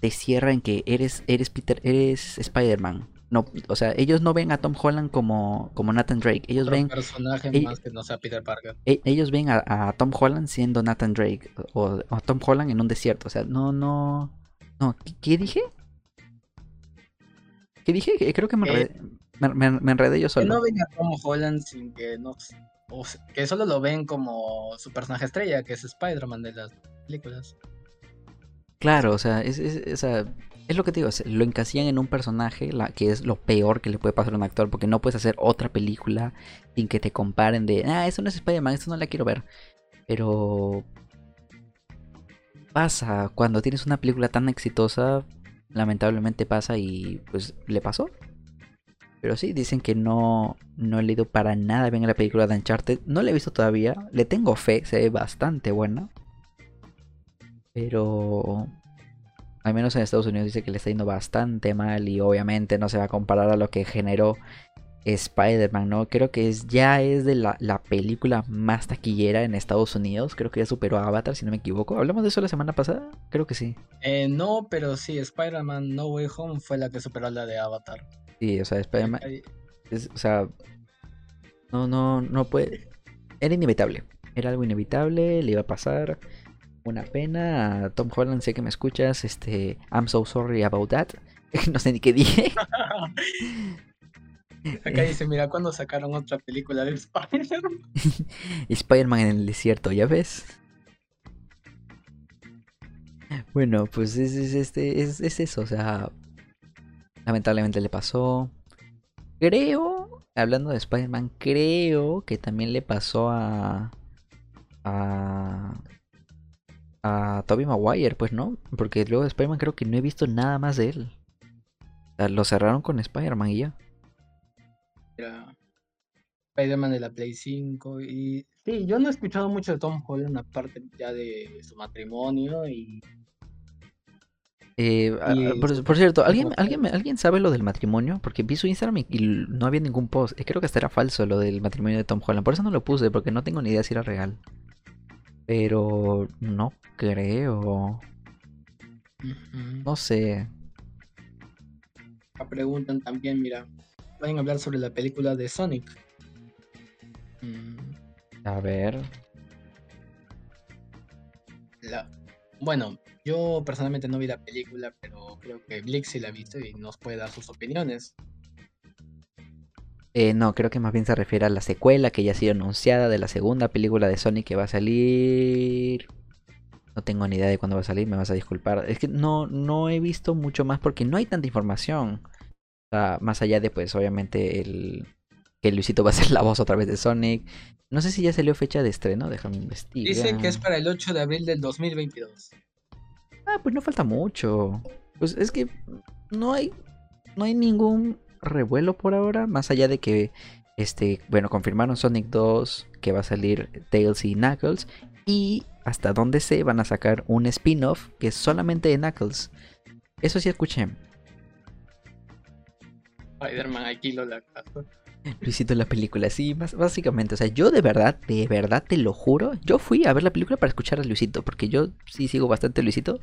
te cierra en que eres, eres Peter, eres Spider-Man. No, o sea, ellos no ven a Tom Holland como, como Nathan Drake. Ellos Otro ven personaje ell- más que no sea Peter Parker. e- ellos ven a, a Tom Holland siendo Nathan Drake o, Tom Holland en un desierto. O sea, no, no, no. ¿Qué, qué dije? ¿Qué dije? Que Creo que me Eh, me, me- me enredé yo Que solo. no ven a Tom Holland sin que no. o sea, que solo lo ven como su personaje estrella, que es Spider-Man de las películas. Claro, o sea, es, es, es lo que te digo, lo encasillan en un personaje, la, que es lo peor que le puede pasar a un actor, porque no puedes hacer otra película sin que te comparen de, ah, esto no es Spider-Man, esto no la quiero ver. Pero pasa, cuando tienes una película tan exitosa, lamentablemente pasa y pues le pasó. Pero sí, dicen que no, no he leído para nada bien la película de Uncharted. No la he visto todavía. Le tengo fe, se ve bastante buena. Pero al menos en Estados Unidos dice que le está yendo bastante mal y obviamente no se va a comparar a lo que generó Spider-Man, ¿no? Creo que es, ya es de la, la película más taquillera en Estados Unidos. Creo que ya superó a Avatar, si no me equivoco. ¿Hablamos de eso la semana pasada? Creo que sí. Eh, no, pero sí, Spider-Man No Way Home fue la que superó la de Avatar. Sí, o sea, Spider-Man... Es- o sea, no, no, no puede... Era inevitable. Era algo inevitable, le iba a pasar. Una pena. Tom Holland, sé que me escuchas. Este, I'm so sorry about that. <laughs> no sé ni qué dije. <laughs> Acá dice, <laughs> mira, cuando sacaron otra película de Spider-Man. Spider-Man en el desierto, ¿ya ves? Bueno, pues es, es este, es, es eso, o sea, lamentablemente le pasó. Creo, hablando de Spider-Man, creo que también le pasó a a a Tobey Maguire, pues no, porque luego de Spider-Man creo que no he visto nada más de él. O sea, lo cerraron con Spider-Man y ya. Mira, Spider-Man de la Play 5 y... Sí, yo no he escuchado mucho de Tom Holland aparte ya de su matrimonio y... Eh, Y por, cierto, ¿alguien, alguien, ¿alguien sabe lo del matrimonio? Porque vi su Instagram y, no había ningún post. Eh, Creo que hasta era falso lo del matrimonio de Tom Holland. Por eso no lo puse, porque no tengo ni idea si era real. Pero no creo. No sé. Preguntan también, mira, pueden hablar sobre la película de Sonic. Mm, A ver. La... Bueno, yo personalmente no vi la película, pero creo que Blix sí la ha visto y nos puede dar sus opiniones. Eh, no, creo que más bien se refiere a la secuela que ya ha sido anunciada de la segunda película de Sonic que va a salir. No tengo ni idea de cuándo va a salir, me vas a disculpar. Es que no, no he visto mucho más porque no hay tanta información. O sea, más allá de, pues, obviamente, el que Luisito va a ser la voz otra vez de Sonic. No sé si ya salió fecha de estreno, déjame investigar. Dice que es para el 8 de abril del 2022. Ah, pues no falta mucho. Pues es que no hay, no hay ningún revuelo por ahora, más allá de que, este, bueno, confirmaron Sonic 2, que va a salir Tails y Knuckles, y hasta donde sé van a sacar un spin-off que es solamente de Knuckles. Eso sí escuché. Spider-Man aquí lo la Luisito la película, sí, más, básicamente, o sea, yo de verdad, de verdad te lo juro, yo fui a ver la película para escuchar a Luisito, porque yo sí sigo bastante a Luisito,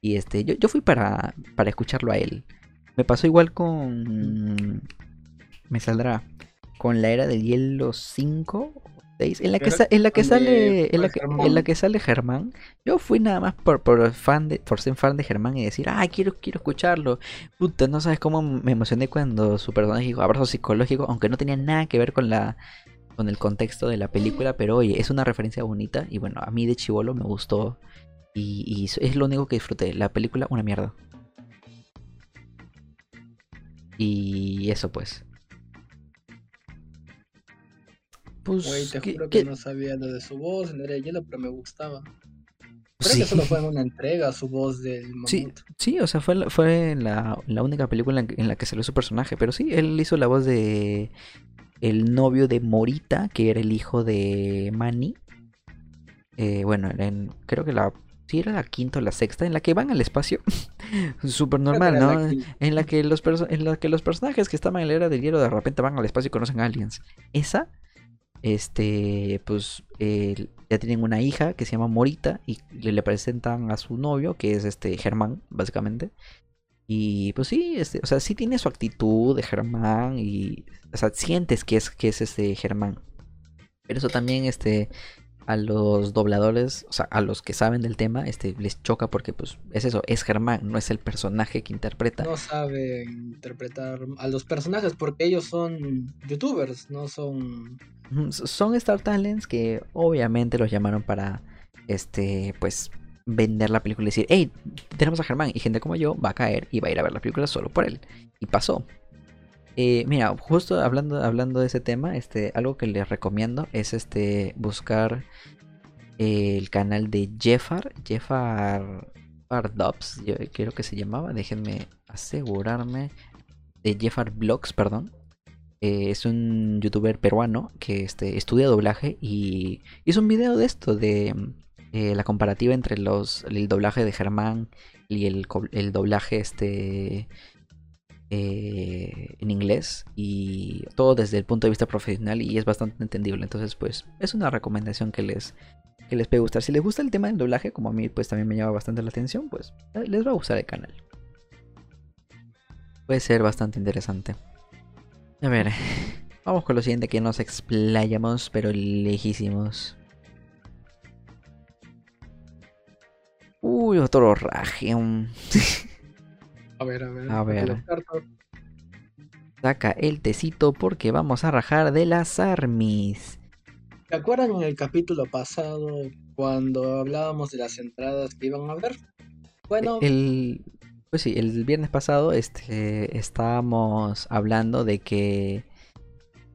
y este, yo, yo fui para, para escucharlo a él. Me pasó igual con... Me saldrá. Con la era del hielo 5 6. En la que, en la que sale. En la que, Germán. en la que sale Germán. Yo fui nada más por, por fan de, por ser fan de Germán y decir, ay, quiero, quiero escucharlo. Puta, no sabes cómo me emocioné cuando su personaje dijo abrazo psicológico, aunque no tenía nada que ver con la. con el contexto de la película, pero oye, es una referencia bonita. Y bueno, a mí de chivolo me gustó. Y, y es lo único que disfruté. La película, una mierda. Y eso pues. Pues, Güey, te ¿qué- juro qué- que no sabía lo de su voz la era de hielo, pero me gustaba. Creo Sí. que solo fue en una entrega su voz del mamut. Sí, sí, o sea, fue, la, fue la, la única película en, que- en la que salió su personaje. Pero sí, él hizo la voz de el novio de Morita, que era el hijo de Manny. Eh, bueno, en- creo que la... Sí, era la quinta o la sexta, en la que van al espacio. <laughs> Súper normal, ¿no? la. En la que los en la que los personajes que estaban en la era del hielo de repente van al espacio y conocen aliens. Esa, este, pues eh, ya tienen una hija que se llama Morita y le, le presentan a su novio, que es este Germán, básicamente. Y pues sí, este, o sea, sí tiene su actitud de Germán y, o sea, sientes que es que es este Germán. Pero eso también, este, a los dobladores, o sea, a los que saben del tema, este, les choca porque, pues, es eso, es Germán, no es el personaje que interpreta. No sabe interpretar a los personajes porque ellos son youtubers, no son. Son Star Talents que obviamente los llamaron para, este, pues, vender la película y decir, hey, tenemos a Germán y gente como yo va a caer y va a ir a ver la película solo por él. Y pasó. Eh, mira, justo hablando, hablando de ese tema, este, algo que les recomiendo es este buscar el canal de Jeffar, Jeffar, Dubs, creo que se llamaba, déjenme asegurarme, de Jeffar Vlogs, perdón. Eh, es un youtuber peruano que este, estudia doblaje y hizo un video de esto, de eh, la comparativa entre los, el doblaje de Germán y el, el doblaje este, eh, en inglés y todo desde el punto de vista profesional y es bastante entendible. Entonces, pues es una recomendación que les, que les puede gustar. Si les gusta el tema del doblaje, como a mí pues también me llama bastante la atención, pues eh, les va a gustar el canal. Puede ser bastante interesante. A ver, <laughs> vamos con lo siguiente que nos explayamos, pero lejísimos. Uy, otro raje. <laughs> A ver, a ver. A ver. Saca el tecito porque vamos a rajar de las armies. ¿Se acuerdan en el capítulo pasado cuando hablábamos de las entradas que iban a ver? Bueno, El, pues sí, el viernes pasado este, estábamos hablando de que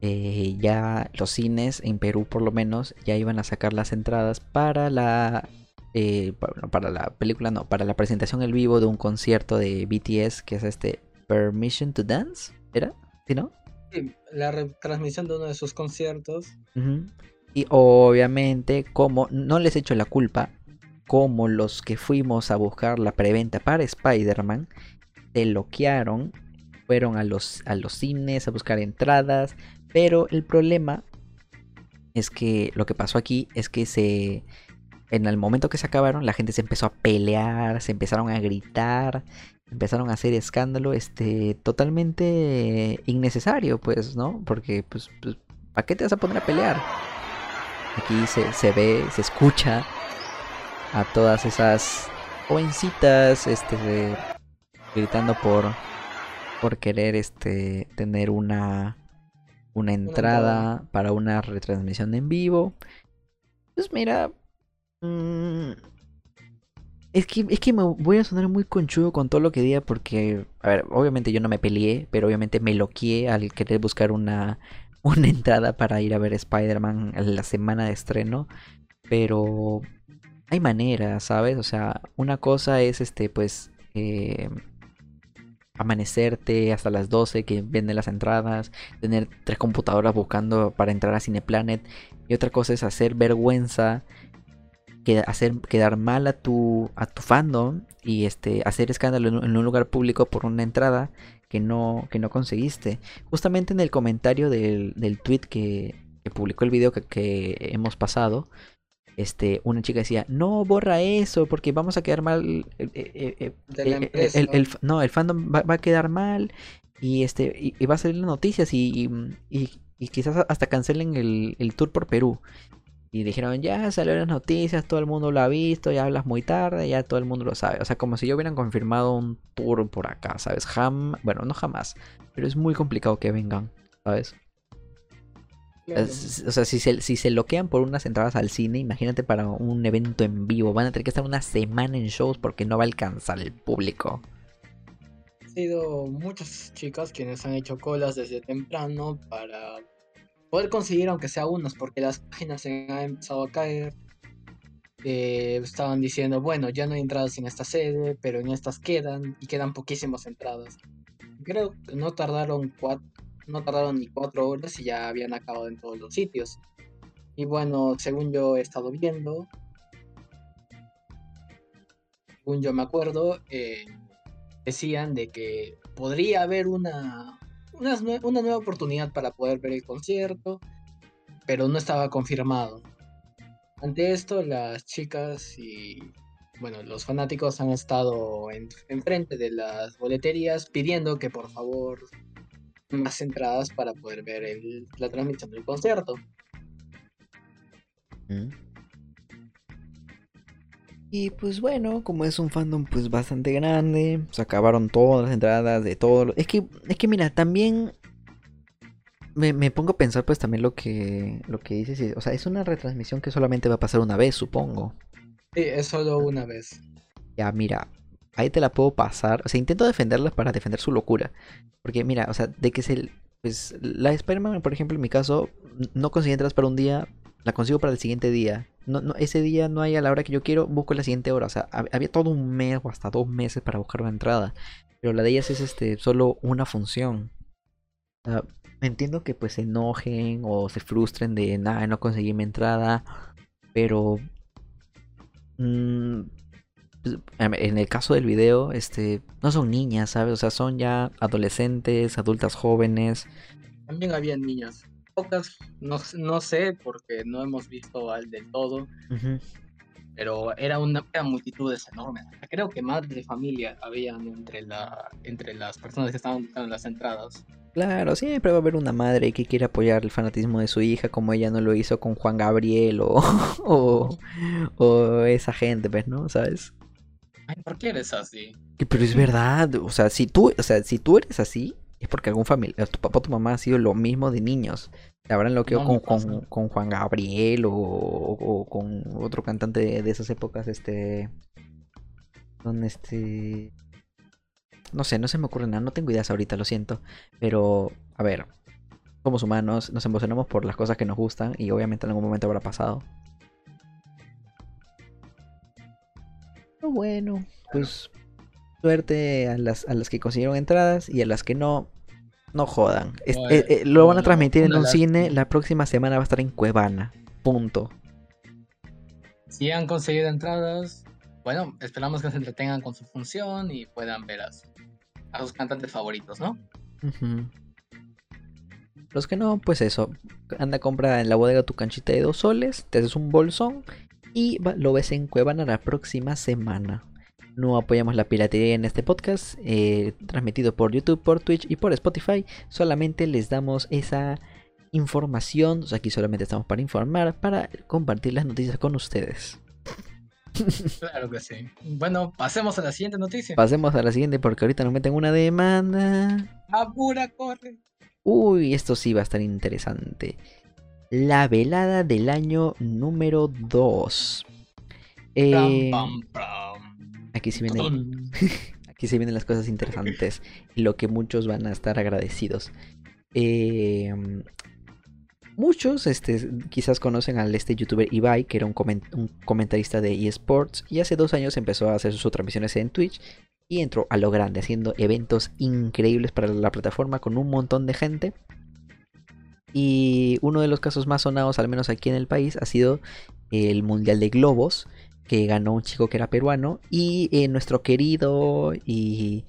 eh, ya los cines en Perú por lo menos ya iban a sacar las entradas para la eh, para la película no para la presentación en vivo de un concierto de BTS que es este Permission to Dance era ¿sí no? sí, la retransmisión de uno de sus conciertos. Y obviamente, como no les echo la culpa, como los que fuimos a buscar la preventa para Spider-Man, se loquearon, fueron a los, a los cines a buscar entradas, pero el problema es que lo que pasó aquí es que se... En el momento que se acabaron, la gente se empezó a pelear, se empezaron a gritar, empezaron a hacer escándalo, este, totalmente innecesario, pues, ¿no? Porque, pues, pues ¿para qué te vas a poner a pelear? Aquí se, se ve, se escucha a todas esas jovencitas este de- gritando por por querer este tener una una entrada para una retransmisión en vivo. Pues mira, mm, es que es que me voy a sonar muy conchudo con todo lo que diga porque a ver, obviamente yo no me peleé, pero obviamente me loqueé al querer buscar una <laughs> una entrada para ir a ver Spider-Man la semana de estreno, pero hay maneras, ¿sabes? O sea, una cosa es este, pues, eh, amanecerte hasta las 12 que venden las entradas, tener tres computadoras buscando para entrar a Cineplanet, y otra cosa es hacer vergüenza, que hacer quedar mal a tu a tu fandom y este hacer escándalo en un, en un lugar público por una entrada que no que no conseguiste. Justamente en el comentario del, del tweet que, que publicó el video que, que hemos pasado, este, una chica decía, no borra eso porque vamos a quedar mal. eh, eh, eh, eh, eh, empresa. el- el- no, el fandom va, va a quedar mal y este y, y va a salir las noticias y, y, y- y quizás hasta cancelen el, el tour por Perú. Y dijeron, ya salieron las noticias, todo el mundo lo ha visto, ya hablas muy tarde, ya todo el mundo lo sabe. O sea, como si yo hubieran confirmado un tour por acá, ¿sabes? Jam, bueno, no jamás, pero es muy complicado que vengan, ¿sabes? Claro. Es- O sea, si se, si se bloquean por unas entradas al cine, imagínate para un evento en vivo. Van a tener que estar una semana en shows porque no va a alcanzar el público. Han sido muchas chicas quienes han hecho colas desde temprano para poder conseguir aunque sea unas, porque las páginas se han empezado a caer. Eh, estaban diciendo, bueno, ya no hay entradas en esta sede, pero en estas quedan y quedan poquísimas entradas. Creo que no tardaron no tardaron ni cuatro horas y ya habían acabado en todos los sitios. Y bueno, según yo he estado viendo, según yo me acuerdo, eh, decían de que podría haber una, una, una nueva oportunidad para poder ver el concierto, pero no estaba confirmado. Ante esto, las chicas y bueno, los fanáticos han estado en, enfrente de las boleterías pidiendo que por favor más entradas para poder ver el- la transmisión del concierto. ¿Mm? Y pues bueno, como es un fandom pues bastante grande, se acabaron todas las entradas de todo. lo- Es que, es que mira, también me, me pongo a pensar pues también lo que, lo que dices. O sea, es una retransmisión que solamente va a pasar una vez, supongo. Sí, es solo una vez. Ya, mira, ahí te la puedo pasar. O sea, intento defenderlas para defender su locura. Porque mira, o sea, de que se... Pues la de Spider-Man, por ejemplo, en mi caso, no conseguí entradas para un día, la consigo para el siguiente día. No, no, ese día no hay a la hora que yo quiero, busco la siguiente hora. O sea, hab- había todo un mes o hasta dos meses para buscar una entrada. Pero la de ellas es este solo una función. Entiendo que pues se enojen o se frustren de nada, no conseguí mi entrada. Pero mm, pues, en el caso del video, este, no son niñas, ¿sabes? O sea, son ya adolescentes, adultas jóvenes. También había niñas. Pocas, no, no sé, porque no hemos visto al del todo, pero era una eran multitudes enormes. Creo que madres de familia habían entre, la, entre las personas que estaban buscando las entradas. Claro, siempre va a haber una madre que quiere apoyar el fanatismo de su hija, como ella no lo hizo con Juan Gabriel o, <laughs> o, o esa gente, pues, ¿no? ¿Sabes? Ay, ¿por qué eres así? Pero es verdad, o sea, si tú, o sea, si tú eres así, es porque algún familiar, tu papá o tu mamá ha sido lo mismo de niños. Te habrán loqueado No con, con, Juan Gabriel o, o- o con otro cantante de, de esas épocas, este... Con este... No sé, no se me ocurre nada, no tengo ideas ahorita, lo siento. Pero, a ver, somos humanos, nos emocionamos por las cosas que nos gustan y obviamente en algún momento habrá pasado. Pero bueno, pues suerte a las, a las que consiguieron entradas y a las que no, no jodan. Es- eh, eh, lo van a transmitir en un cine, la próxima semana va a estar en Cuevana. Punto. Si han conseguido entradas, bueno, esperamos que se entretengan con su función y puedan ver a, su- a sus cantantes favoritos, ¿no? Los que no, pues eso. Anda, compra en la bodega tu canchita de dos soles, te haces un bolsón y va- lo ves en Cuevana la próxima semana. No apoyamos la piratería en este podcast, eh, transmitido por YouTube, por Twitch y por Spotify. Solamente les damos esa información. O sea, aquí solamente estamos para informar, para compartir las noticias con ustedes. Claro que sí. Bueno, pasemos a la siguiente noticia. Pasemos a la siguiente porque ahorita nos meten una demanda. Apura, corre. Uy, esto sí va a estar interesante. La velada del año número 2. Pam, pam, pam. Aquí sí viene Tun. <laughs> Aquí se vienen las cosas interesantes y lo que muchos van a estar agradecidos. Eh, muchos este, quizás conocen al este youtuber Ibai, que era un, un comentarista de eSports, y hace dos años empezó a hacer sus transmisiones en Twitch y entró a lo grande, haciendo eventos increíbles para la plataforma con un montón de gente. Y uno de los casos más sonados, al menos aquí en el país, ha sido el Mundial de Globos, que ganó un chico que era peruano y eh, nuestro querido y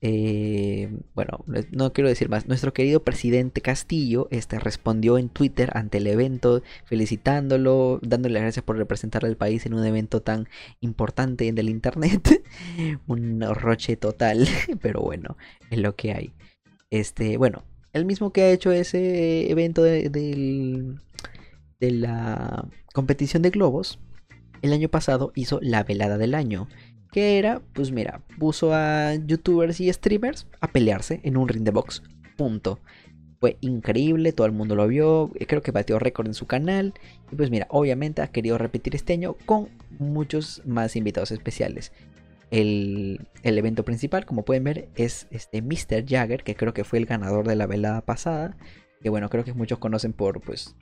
eh, bueno no quiero decir más nuestro querido presidente Castillo este respondió en Twitter ante el evento felicitándolo dándole las gracias por representar al país en un evento tan importante en el internet. <laughs> Un roche total <laughs> pero bueno es lo que hay. Este bueno el mismo que ha hecho ese evento de, de la competición de globos el año pasado hizo la velada del año. Que era, pues mira, puso a youtubers y streamers a pelearse en un ring de box. Punto. Fue increíble, todo el mundo lo vio, eh, creo que batió récord en su canal. Y pues mira, obviamente ha querido repetir este año con muchos más invitados especiales. El, evento principal, como pueden ver, es este Mr. Jagger, que creo que fue el ganador de la velada pasada. Que bueno, creo que muchos conocen por pues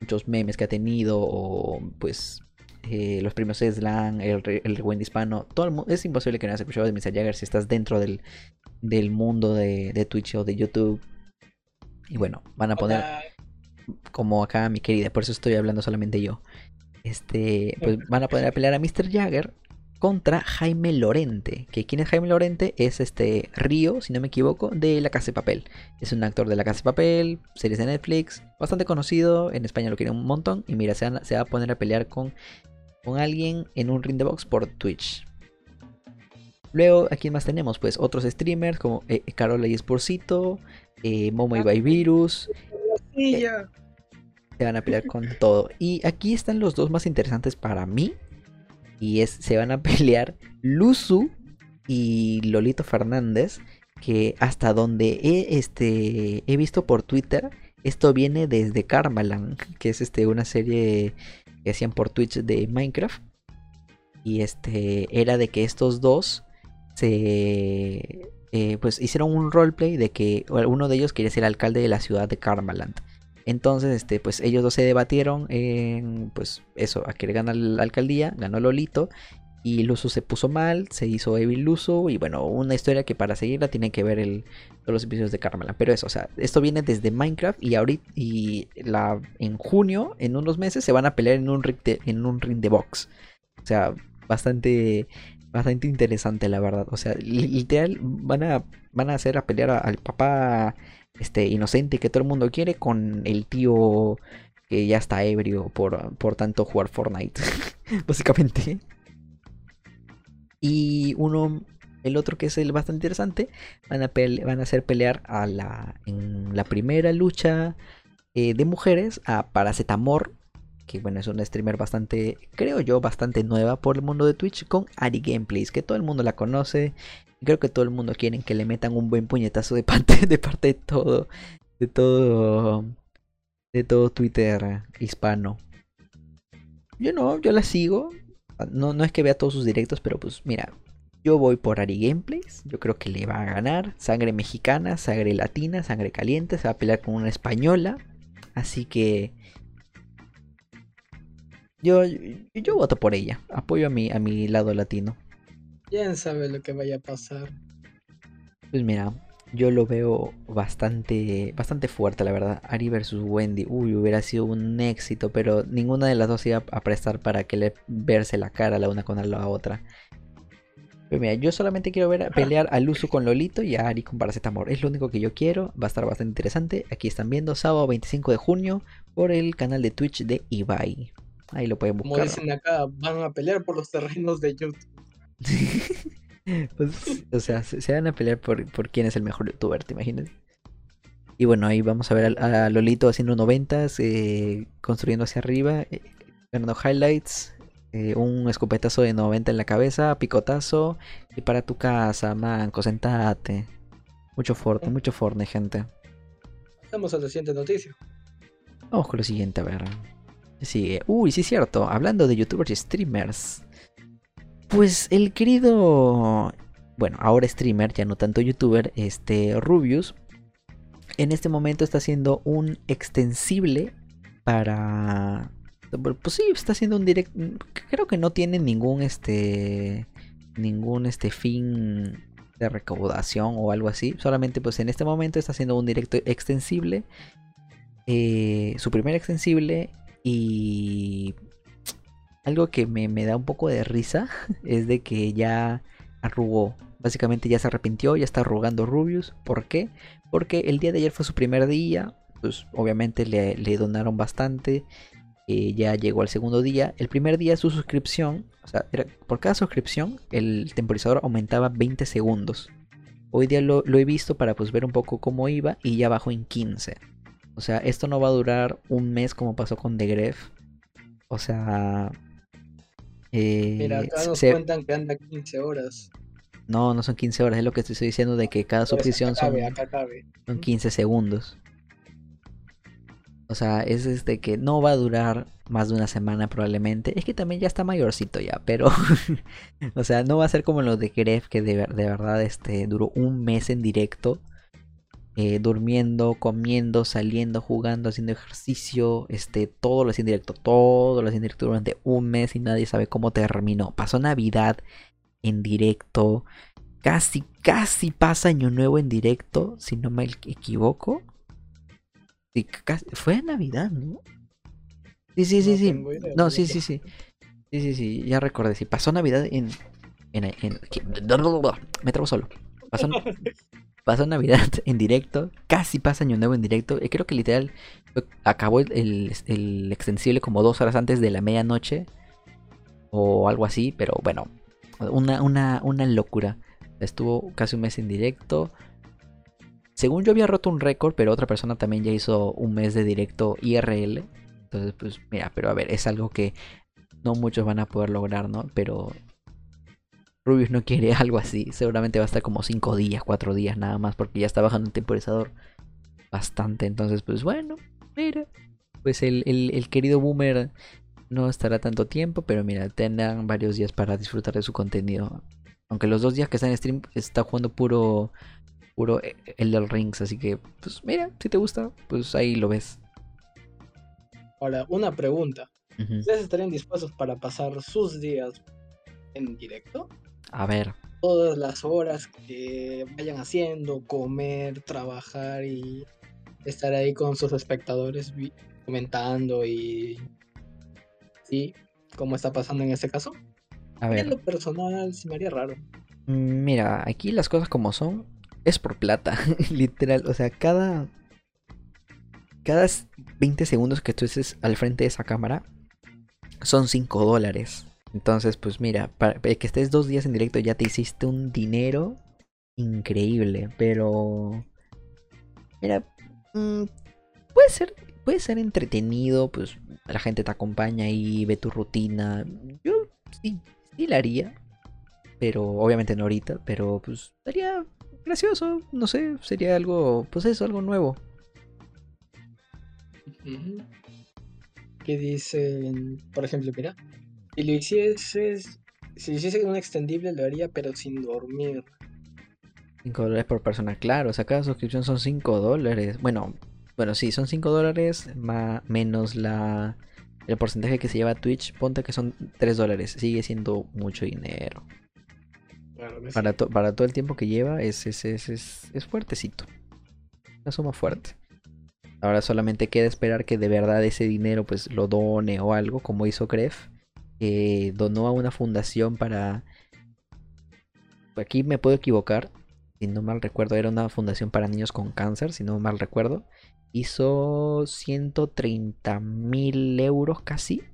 muchos memes que ha tenido o pues eh, los premios Slam, el, el Wendy Hispano, todo el mu- es imposible que no hayas escuchado de Mr. Jagger si estás dentro del, del mundo de, de Twitch o de YouTube. Y bueno, van a poner como acá mi querida, por eso estoy hablando solamente yo. Este, pues van a poder a pelear a Mr. Jagger contra Jaime Lorente. Que quién es Jaime Lorente? Es este Río, si no me equivoco, de La Casa de Papel. Es un actor de La Casa de Papel, series de Netflix, bastante conocido, en España lo quieren un montón. Y mira, se, van- se va a poner a pelear con, con alguien en un ring de box por Twitch. Luego, ¿a quién más tenemos? Pues otros streamers como eh, Carola y Esporcito, eh, Momo y by Virus, Sí, ya. se van a pelear con <laughs> todo. Y aquí están los dos más interesantes para mí. Y es, se van a <laughs> pelear Luzu y Lolito Fernández. Que hasta donde he, este, he visto por Twitter, esto viene desde Karmaland, <laughs> que es este, una serie que hacían por Twitch de Minecraft. Y este era de que estos dos se eh, pues hicieron un roleplay de que uno de ellos quería ser alcalde de la ciudad de Karmaland. Entonces, este, pues ellos dos se debatieron en, pues eso, a que le gana la alcaldía, ganó Lolito y Luzu se puso mal, se hizo Evil Luzu y bueno, una historia que para seguirla tienen que ver el, los episodios de Carmela. Pero eso, o sea, esto viene desde Minecraft y ahorita y la en junio, en unos meses se van a pelear en un ring de, en un ring de box. O sea, bastante bastante interesante la verdad. O sea, li- literal van a van a hacer a pelear al papá este inocente que todo el mundo quiere con el tío que ya está ebrio por, por tanto jugar Fortnite. <laughs> Básicamente. Y uno, el otro que es el bastante interesante, van a, van a hacer pelear a la, en la primera lucha eh, de mujeres a Paracetamor, que bueno, es una streamer bastante, creo yo, bastante nueva por el mundo de Twitch, con Ari Gameplays, que todo el mundo la conoce. Creo que todo el mundo quiere que le metan un buen puñetazo de parte <laughs> de, parte de todo, de todo, de todo Twitter hispano. Yo no, yo la sigo. No, no es que vea todos sus directos, pero pues mira, yo voy por Ari Gameplays. Yo creo que le va a ganar. Sangre mexicana, sangre latina, sangre caliente. Se va a pelear con una española. Así que yo, yo voto por ella. Apoyo a mi, a mi lado latino. ¿Quién sabe lo que vaya a pasar? Pues mira, yo lo veo bastante, bastante fuerte, la verdad. Ari versus Wendy, uy, hubiera sido un éxito, pero ninguna de las dos iba a prestar para que le verse la cara la una con la otra. Pero mira, yo solamente quiero ver pelear a Luzu con Lolito y a Ari con Paracetamor. Es lo único que yo quiero. Va a estar bastante interesante. Aquí están viendo sábado 25 de junio por el canal de Twitch de Ibai. Ahí lo pueden Como buscar. dicen acá, van a pelear por los terrenos de YouTube. <laughs> <laughs> Pues, o sea, se, se van a pelear por, por quién es el mejor youtuber, ¿te imaginas? Y bueno, ahí vamos a ver a, a Lolito haciendo noventas, eh, construyendo hacia arriba, eh, ganando highlights. Eh, un escopetazo de 90 en la cabeza, picotazo y para tu casa, manco, sentate. Mucho Fortnite, mucho Fortnite, gente. Vamos a la siguiente noticia. Vamos con lo siguiente, a ver. ¿Qué Sigue. Uy, sí es cierto. Hablando de youtubers y streamers. Pues el querido. Bueno, ahora streamer, ya no tanto youtuber, este Rubius. En este momento está haciendo un extensible para. Pues sí, está haciendo un direct. Creo que no tiene ningún este. Ningún este fin de recaudación o algo así. Solamente pues en este momento está haciendo un directo extensible. eh, su primer extensible. Y algo que me, me da un poco de risa <laughs> es de que ya arrugó. Básicamente ya se arrepintió, ya está arrugando Rubius. ¿Por qué? Porque el día de ayer fue su primer día. Pues obviamente le, donaron bastante. eh, ya llegó al segundo día. El primer día su suscripción, o sea, era- por cada suscripción el temporizador aumentaba 20 segundos. Hoy día lo, lo he visto para pues ver un poco cómo iba y ya bajó en 15. O sea, esto no va a durar un mes como pasó con The Gref. O sea... eh, Mira, acá nos se- cuentan que anda 15 horas. no, no son 15 horas, es lo que te estoy diciendo de que cada suscripción son, son 15 segundos. O sea, es este que no va a durar más de una semana probablemente. Es que también ya está mayorcito ya, pero... <laughs> o sea, no va a ser como lo de Gref que de, de verdad este, duró un mes en directo. Eh, durmiendo, comiendo, saliendo, jugando, haciendo ejercicio. Este, todo lo hacía en directo. Todo lo hacía en directo durante un mes y nadie sabe cómo terminó. Pasó Navidad en directo. Casi, casi pasa Año Nuevo en directo, si no me equivoco. Sí, casi- fue Navidad, ¿no? Sí, sí, sí, sí. No, no sí, sí, sí. Sí, sí, sí, ya recordé. Sí, pasó Navidad en. en, en- me trabo solo. Pasó, <laughs> pasó Navidad <laughs> en directo. Casi pasa Año Nuevo en directo. Y creo que literal acabó el, el, el extensible como dos horas antes de la medianoche. O algo así, pero bueno. Una, una, una locura. Estuvo casi un mes en directo. Según yo había roto un récord, pero otra persona también ya hizo un mes de directo IRL. Entonces, pues mira, pero a ver, es algo que no muchos van a poder lograr, ¿no? Pero Rubius no quiere <laughs> algo así. Seguramente va a estar como 5 días, 4 días nada más, porque ya está bajando el temporizador bastante. Entonces, pues bueno, mira. Pues el, el- el querido Boomer no estará tanto tiempo, pero mira, tendrán varios días para disfrutar de su contenido. Aunque los dos días que está en stream está jugando puro puro Elder Rings, así que pues mira, si te gusta, pues ahí lo ves. Ahora, una pregunta. ¿Ustedes estarían dispuestos para pasar sus días en directo? A ver, Todas las horas que vayan haciendo, comer, trabajar y estar ahí con sus espectadores comentando y... Sí, como está pasando en este caso. a En ver. lo personal se me haría raro. Mira, aquí las cosas como son, es por plata, <laughs> literal. O sea, cada. Cada s- 20 segundos que tú estés al frente de esa cámara son 5 dólares. Entonces, pues mira, para, para que estés dos días en directo ya te hiciste un dinero increíble. Pero. Mira, mm, puede ser. Puede ser entretenido, pues la gente te acompaña y ve tu rutina. Yo sí, sí la haría pero obviamente no ahorita, pero pues sería gracioso, no sé, sería algo, pues eso, algo nuevo. Que dicen, por ejemplo, mira, si lo hicieses, si hiciese un extendible lo haría, pero sin dormir. 5 dólares por persona, claro, o sea, cada suscripción son 5 dólares. Bueno, bueno, sí, son 5 dólares más, menos la el porcentaje que se lleva Twitch, ponte que son 3 dólares, sigue siendo mucho dinero. Claro que sí. Para, to- para todo el tiempo que lleva es, es, es, es, es fuertecito. Una suma fuerte. Ahora solamente queda esperar que de verdad ese dinero pues lo done o algo, como hizo Gref. Que donó a una fundación para... Aquí me puedo equivocar. Si no mal recuerdo, era una fundación para niños con cáncer, si no mal recuerdo. Hizo 130 mil euros casi.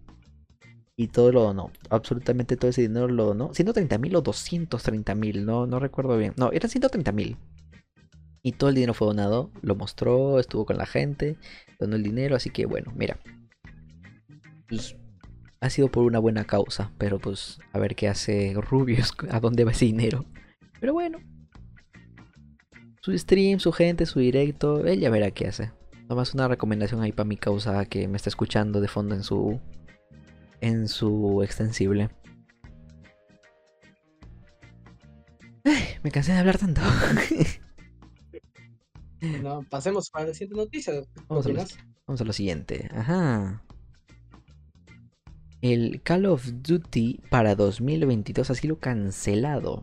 Y todo lo donó. Absolutamente todo ese dinero lo donó. 130 mil o 230 mil. No, no recuerdo bien. No, eran 130 mil. Y todo el dinero fue donado. Lo mostró, estuvo con la gente. Donó el dinero. Así que bueno, mira. Pues, ha sido por una buena causa, pero pues a ver qué hace Rubius, <laughs> a dónde va ese dinero. Pero bueno, su stream, su gente, su directo, ella verá qué hace. Nomás una recomendación ahí para mi causa que me está escuchando de fondo en su en su extensible. Ay, me cansé de hablar tanto. <laughs> No, pasemos para la siguiente noticia. ¿Qué Vamos a, lo, vamos a lo siguiente. Ajá. El Call of Duty para 2022 ha sido cancelado.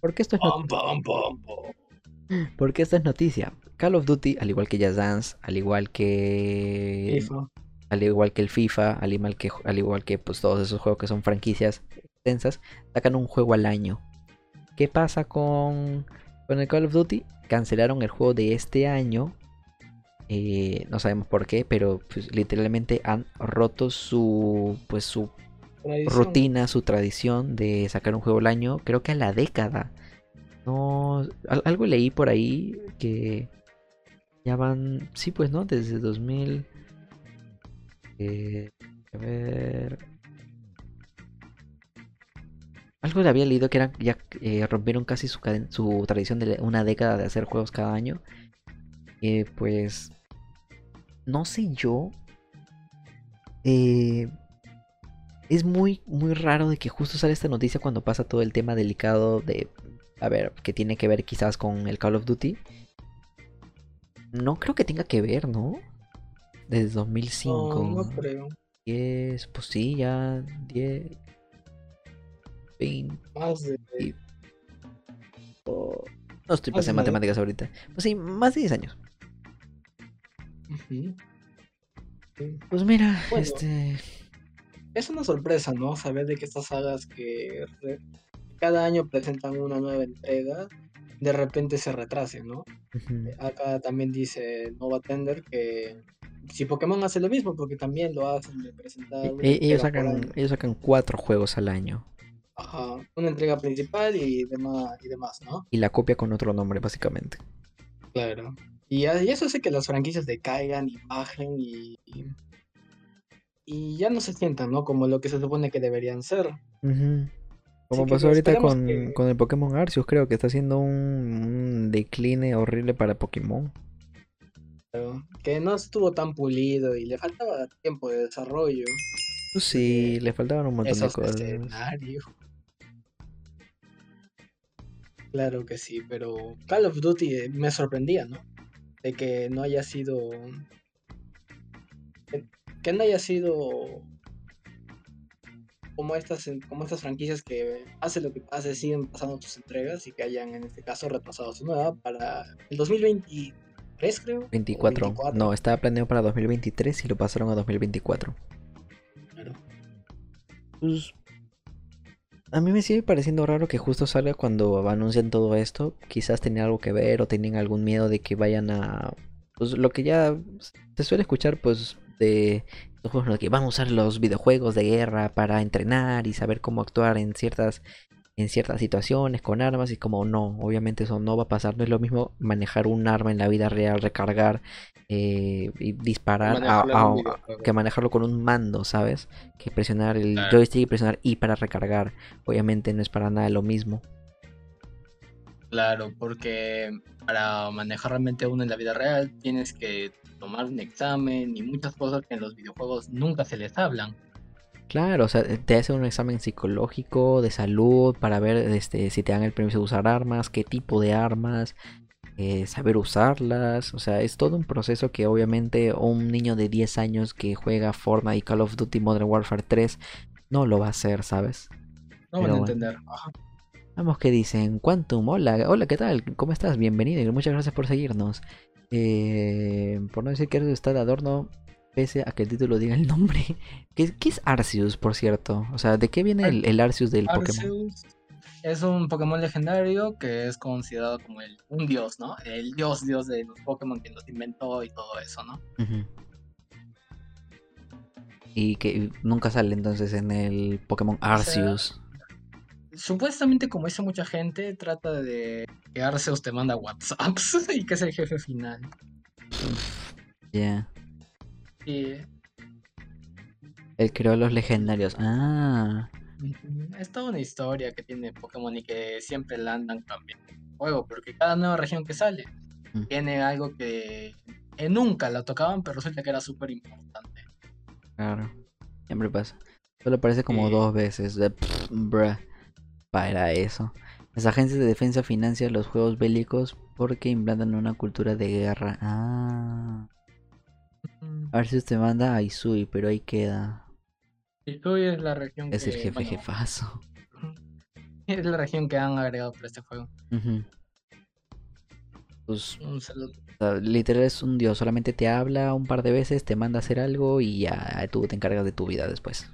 ¿Por qué esto es, not- Pam, pam, pam, pam. ¿Por qué esto es noticia? Call of Duty, al igual que Just Dance, al igual que. FIFA. Al igual que el FIFA, al igual que, al igual que pues, todos esos juegos que son franquicias extensas, sacan un juego al año. ¿Qué pasa con, con el Call of Duty? Cancelaron el juego de este año. Eh, no sabemos por qué, pero pues, literalmente han roto su pues su Tradición. rutina, su tradición de sacar un juego al año, creo que a la década. No, al- algo leí por ahí que ya van, sí, pues, ¿no? Desde 2000. eh, a ver. Algo le había leído que eran, ya eh, rompieron casi su, su tradición de una década de hacer juegos cada año. Eh, pues, no sé yo. Eh, es muy, muy raro de que justo sale esta noticia cuando pasa todo el tema delicado de, a ver, que tiene que ver quizás con el Call of Duty. No creo que tenga que ver, ¿no? Desde 2005. No, no creo. 10, pues sí, ya 10, 20. Más de. o- No estoy pasando matemáticas ahorita. Pues sí, más de 10 años. Pues mira, Bueno. este... Es una sorpresa, ¿no? Saber de que estas sagas que cada año presentan una nueva entrega, de repente se retrasen, ¿no? Acá también dice Nova Tender que si Pokémon hace lo mismo, porque también lo hacen de presentar E- ellos, sacan, ellos sacan cuatro juegos al año. Ajá, una entrega principal y demás, y demás, ¿no? Y la copia con otro nombre, básicamente. Claro. Y, a- y eso hace que las franquicias decaigan y bajen y, y, ya no se sientan, ¿no? Como lo que se supone que deberían ser. Como pasó ahorita con, que- con el Pokémon Arceus, creo que está haciendo un, un decline horrible para Pokémon. pero que no estuvo tan pulido y le faltaba tiempo de desarrollo. Pues sí, le faltaban un montón de cosas. escenarios. Claro que sí, pero Call of Duty eh, me sorprendía, ¿no? De que no haya sido. que- Que no haya sido. Como estas, como estas franquicias que pase lo que pase, siguen pasando sus entregas y que hayan en este caso retrasado su nueva para el 2023, creo. o 24. 24. No, estaba planeado para 2023 y lo pasaron a 2024. Claro. Pues, a mí me sigue pareciendo raro que justo salga cuando anuncian todo esto. Quizás tenía algo que ver o tenían algún miedo de que vayan a... Pues lo que ya se suele escuchar pues de los juegos que van a usar los videojuegos de guerra para entrenar y saber cómo actuar en ciertas en ciertas situaciones con armas y como no, obviamente eso no va a pasar, no es lo mismo manejar un arma en la vida real, recargar eh, y disparar a- a- a- que manejarlo con un mando, ¿sabes? Que presionar el Claro. joystick y presionar I para recargar, obviamente no es para nada lo mismo. Claro, porque para manejar realmente uno en la vida real tienes que tomar un examen y muchas cosas que en los videojuegos nunca se les hablan. Claro, o sea, te hacen un examen psicológico, de salud, para ver este, si te dan el permiso de usar armas, qué tipo de armas, eh, saber usarlas. O sea, es todo un proceso que obviamente un niño de 10 años que juega Fortnite y Call of Duty Modern Warfare 3 no lo va a hacer, ¿sabes? No Pero van a bueno. entender. Ajá. Vamos, que dicen? Quantum, hola, hola, ¿qué tal? ¿Cómo estás? Bienvenido y muchas gracias por seguirnos. Eh, por no decir que está de adorno, pese a que el título diga el nombre. <laughs> ¿Qué, qué es Arceus, por cierto? O sea, ¿de qué viene el, el Arceus del Pokémon? Arceus es un Pokémon legendario que es considerado como el, un dios, ¿no? El dios, dios de los Pokémon que los inventó y todo eso, ¿no? Y que nunca sale entonces en el Pokémon Arceus. Supuestamente, como dice mucha gente, trata de que Arceus te manda WhatsApps <laughs> y que es el jefe final. Ya. Y Él creó los legendarios. Ah, Es toda una historia que tiene Pokémon y que siempre la andan cambiando juego, porque cada nueva región que sale Mm. tiene algo que, que nunca la tocaban, pero resulta que era súper importante. claro. Siempre pasa. Solo aparece como Sí. dos veces. De pff, bruh, para eso. Las agencias de defensa financian los juegos bélicos porque implantan una cultura de guerra. Ah. A ver si usted manda a Isui, pero ahí queda. Tú es la región Es el que, jefe bueno, jefazo. <laughs> es la región que han agregado para este juego. Pues Un saludo. Literal es un dios, solamente te habla un par de veces, te manda a hacer algo y ya tú te encargas de tu vida después.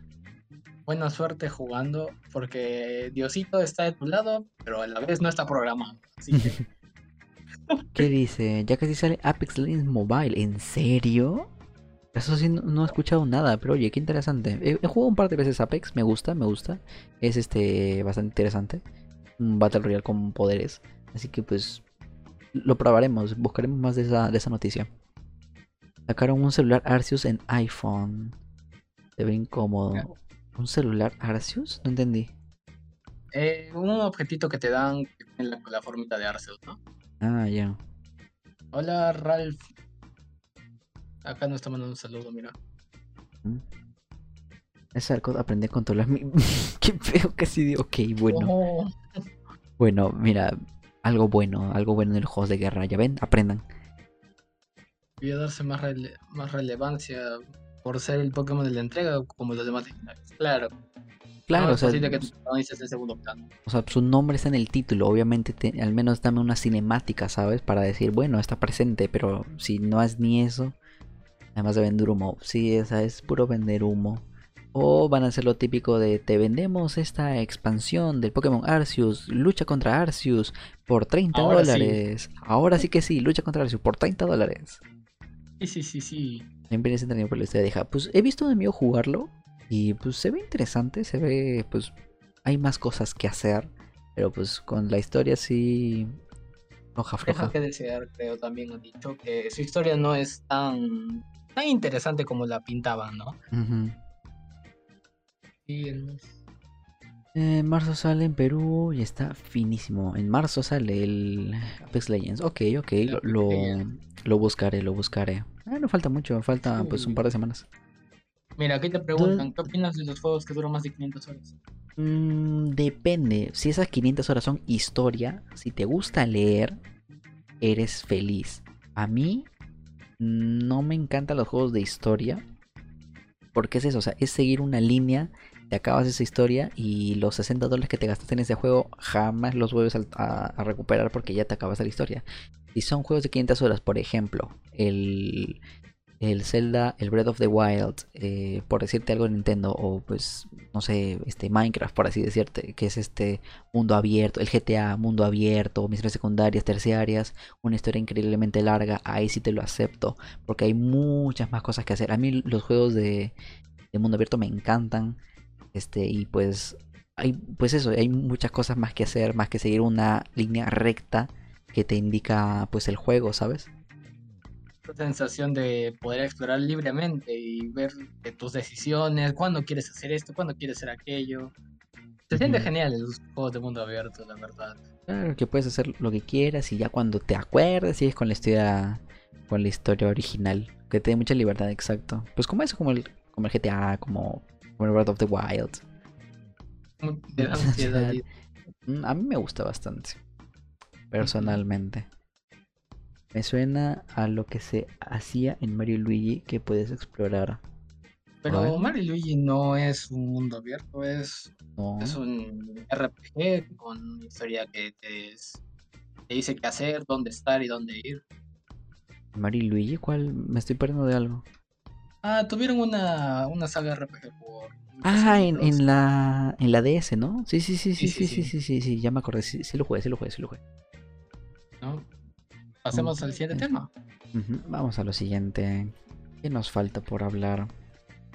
Buena suerte jugando, porque Diosito está de tu lado, pero a la vez no está programado. Así que <laughs> ¿Qué dice? Ya casi sale Apex Legends Mobile, ¿en serio? Eso sí, no, no he escuchado nada, pero oye, qué interesante. He, he jugado un par de veces Apex, me gusta, me gusta. Es este bastante interesante. Un Battle Royale con poderes. Así que pues lo probaremos, buscaremos más de esa, de esa noticia. Sacaron un celular Arceus en iPhone. Se ve incómodo. ¿Un celular Arceus? No entendí. eh, un objetito que te dan en la, la formita de Arceus, ¿no? Ah, ya. Hola, Ralph. Acá nos está mandando un saludo, mira. Mm. Es algo aprender a controlar mi... <laughs> Qué feo que sí. Ok, bueno. Oh, Bueno, mira. Algo bueno, algo bueno en el juegos de guerra. Ya ven, aprendan. voy a darse más, rele- más relevancia por ser el Pokémon de la entrega como los demás. Claro. Claro, no o sea, posible que tu protagonices en segundo plano. o sea, su nombre está en el título. Obviamente, te- al menos dame una cinemática, ¿sabes? Para decir, bueno, está presente, pero si no es ni eso, además de vender humo. Sí, esa es puro vender humo. O van a hacer lo típico de te vendemos esta expansión del Pokémon Arceus, lucha contra Arceus por 30 Ahora sí. dólares. Ahora sí que sí, lucha contra Arceus por 30 dólares. Sí, sí, sí, sí. Siempre es entretenido por la historia de Deja. Pues he visto a un amigo jugarlo y pues se ve interesante, se ve pues hay más cosas que hacer, pero pues con la historia sí floja Deja floja. que desear, creo, también han dicho que su historia no es tan, tan interesante como la pintaban, ¿no? Ujú. Y En marzo sale en Perú y está finísimo. En marzo sale el Apex Legends. Ok, ok, lo, lo, buscaré, lo buscaré. Ah, no falta mucho, falta pues un par de semanas. Mira, aquí te preguntan, ¿qué opinas de los juegos que duran más de 500 horas? Mm, depende. Si esas 500 horas son historia, si te gusta leer, eres feliz. A mí no me encantan los juegos de historia. Porque es eso, o sea, es seguir una línea, te acabas esa historia y los 60 dólares que te gastaste en ese juego jamás los vuelves a, a recuperar porque ya te acabas la historia. Si son juegos de 500 horas, por ejemplo, el, el Zelda, el Breath of the Wild, eh, por decirte algo de Nintendo, o pues, no sé, este Minecraft, por así decirte, que es este mundo abierto, el GTA, mundo abierto, misiones secundarias, terciarias, una historia increíblemente larga, ahí sí te lo acepto, porque hay muchas más cosas que hacer. A mí los juegos de, de mundo abierto me encantan, este, y pues, hay, pues eso, hay muchas cosas más que hacer, más que seguir una línea recta que te indica pues el juego, ¿sabes? La sensación de poder explorar libremente y ver de tus decisiones, cuándo quieres hacer esto, cuándo quieres hacer aquello. Se siente Ujú. genial en los juegos de mundo abierto, la verdad. Claro, que puedes hacer lo que quieras y ya cuando te acuerdes sigues con la historia con la historia original, que te dé mucha libertad, exacto. Pues como eso, como el, como el GTA, como, como el Breath of the Wild. Mu- Te da ansiedad Mm, A mí me gusta bastante, personalmente. Me suena a lo que se hacía en Mario y Luigi que puedes explorar. Pero. Mario y Luigi no es un mundo abierto, es, No, es un RPG con una historia que te, dice qué hacer, dónde estar y dónde ir. Mario y Luigi, ¿cuál? Me estoy perdiendo de algo. Ah, tuvieron una, una saga RPG por... Ah, en, la en la DS, ¿no? Sí, sí, sí, sí, Sí, sí, sí, sí, sí, sí, sí, ya me acordé, sí, sí lo jugué, sí lo jugué, sí lo jugué. ¿no? Pasemos al siguiente tema. Vamos a lo siguiente. ¿Qué nos falta por hablar?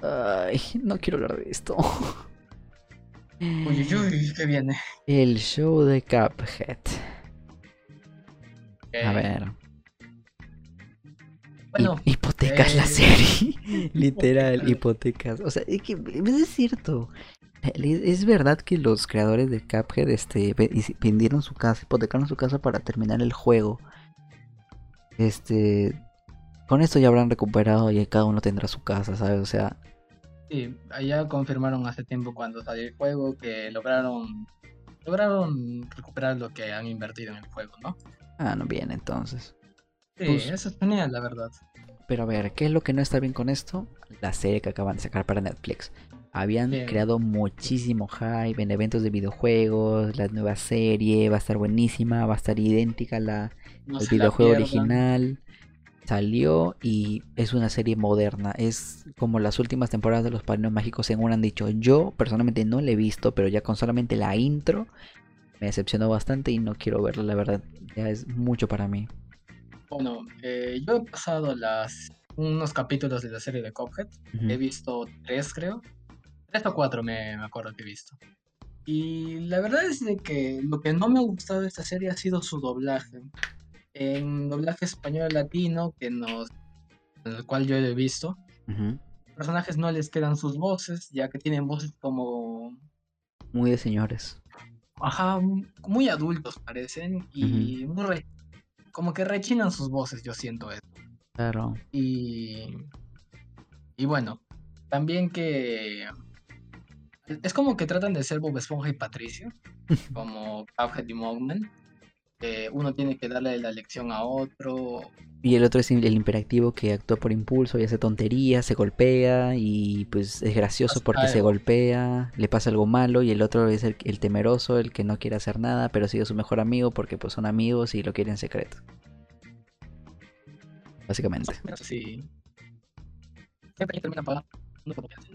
Ay, no quiero hablar de esto. <laughs> Uy, uy, uy, ¿qué viene? El show de Cuphead. A ver. Bueno, Hi- hipotecas la eh, serie. <laughs> Literal, hipotecas. O sea, es que es cierto. Es verdad que los creadores de Cuphead este, vendieron su casa, hipotecaron su casa para terminar el juego. Este. Con esto ya habrán recuperado y cada uno tendrá su casa, ¿sabes? O sea, sí, allá confirmaron hace tiempo cuando salió el juego que lograron lograron recuperar lo que han invertido en el juego, ¿no? ah, no bien entonces. Sí, Pues- eso es genial, la verdad. Pero a ver, ¿qué es lo que no está bien con esto? La serie que acaban de sacar para Netflix. Habían Bien. creado muchísimo hype en eventos de videojuegos, la nueva serie va a estar buenísima, va a estar idéntica a la, No la videojuego original. Salió y es una serie moderna. Es como las últimas temporadas de Los Padrinos Mágicos, según han dicho. Yo personalmente no la he visto, pero ya con solamente la intro me decepcionó bastante y no quiero verla, la verdad. Ya es mucho para mí. Bueno, eh, yo he pasado las unos capítulos de la serie de Cuphead. Ujú. He visto tres, creo. Tres o cuatro me, me acuerdo que he visto. Y la verdad es de que lo que no me ha gustado de esta serie ha sido su doblaje. En doblaje español latino, que nos, en el cual yo he visto, Ujú. los personajes no les quedan sus voces, ya que tienen voces como Muy de señores. Ajá, muy adultos parecen y muy re- como que rechinan sus voces, yo siento eso. Claro. Y, y bueno, también que es como que tratan de ser Bob Esponja y Patricio, <laughs> como Cuphead y Mogman. Que uno tiene que darle la lección a otro. Y el otro es el imperactivo que actúa por impulso y hace tonterías, se golpea y pues es gracioso Pasa porque se golpea, le pasa algo malo y el otro es el, el temeroso, el que no quiere hacer nada, pero sigue su mejor amigo porque pues son amigos y lo quieren en secreto. Básicamente. Sí. Siempre termina pagando por lo que hace.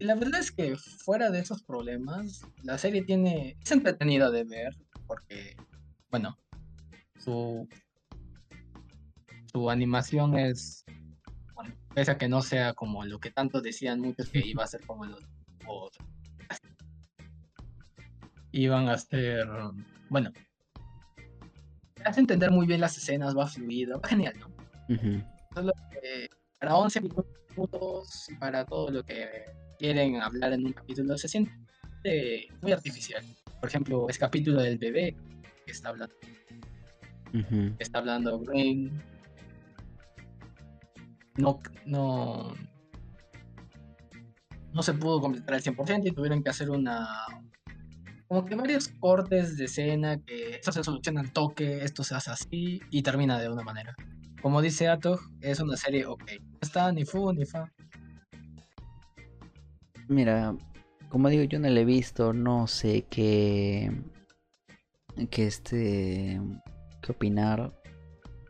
Y la verdad es que fuera de esos problemas, la serie tiene. es entretenida de ver. Porque, bueno, su. su animación es. Bueno, pese a que no sea como lo que tanto decían muchos que iba a ser como los. otros. Iban a ser. Bueno. Hace entender muy bien las escenas, va fluido, va genial, ¿no? Solo que para 11 minutos, y para todo lo que quieren hablar en un capítulo, se siente muy artificial. Por ejemplo, ese capítulo del bebé que está hablando, está hablando Green. No, no, no se pudo completar al 100% y tuvieron que hacer una. Como que varios cortes de escena que esto se soluciona al toque, esto se hace así y termina de una manera. Como dice Atog, es una serie ok. No está ni fu ni fa. Mira, como digo, yo no la he visto, no sé qué. Qué este. qué opinar.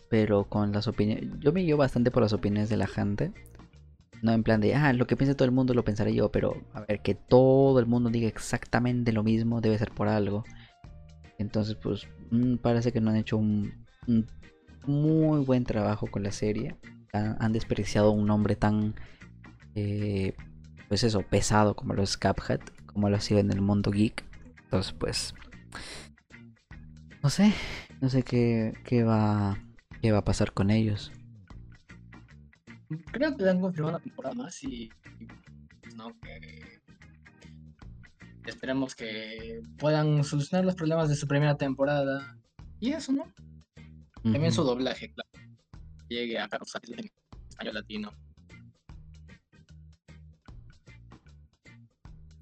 Pero con las opiniones. Yo me guío bastante por las opiniones de la gente. No en plan de, ah, lo que piense todo el mundo lo pensaré yo, pero a ver, que todo el mundo diga exactamente lo mismo debe ser por algo. Entonces, pues, mm, parece que no han hecho un, muy buen trabajo con la serie. Han, han desperdiciado un nombre tan, eh, pues eso, pesado como los Cuphead, como lo ha sido en el mundo geek. Entonces, pues, no sé, no sé qué, qué va, qué va a pasar con ellos. Creo que le han confirmado una temporada más y. y, pues, no, que. Esperemos que puedan solucionar los problemas de su primera temporada. Y eso, ¿no? También su doblaje, claro. Llegue a causar en español latino.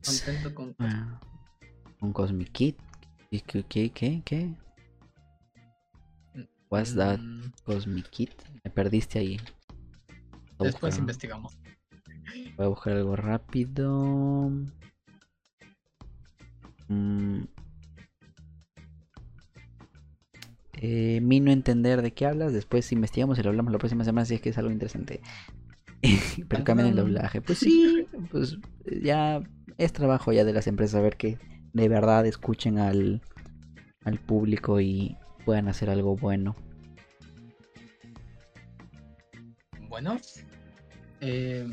Contento con. Ah, Un Cosmic Kid. ¿Qué, qué, qué, qué? What's that? Mm, Cosmic Kid. Me perdiste ahí. Voy Después buscar- investigamos. Voy a buscar algo rápido. Mm. Eh, mi no entender de qué hablas. Después investigamos y lo hablamos la próxima semana si es que es algo interesante. <laughs> Pero cambian el doblaje. Pues sí, pues ya es trabajo ya de las empresas a ver que de verdad escuchen al, al público y puedan hacer algo bueno. Bueno, eh,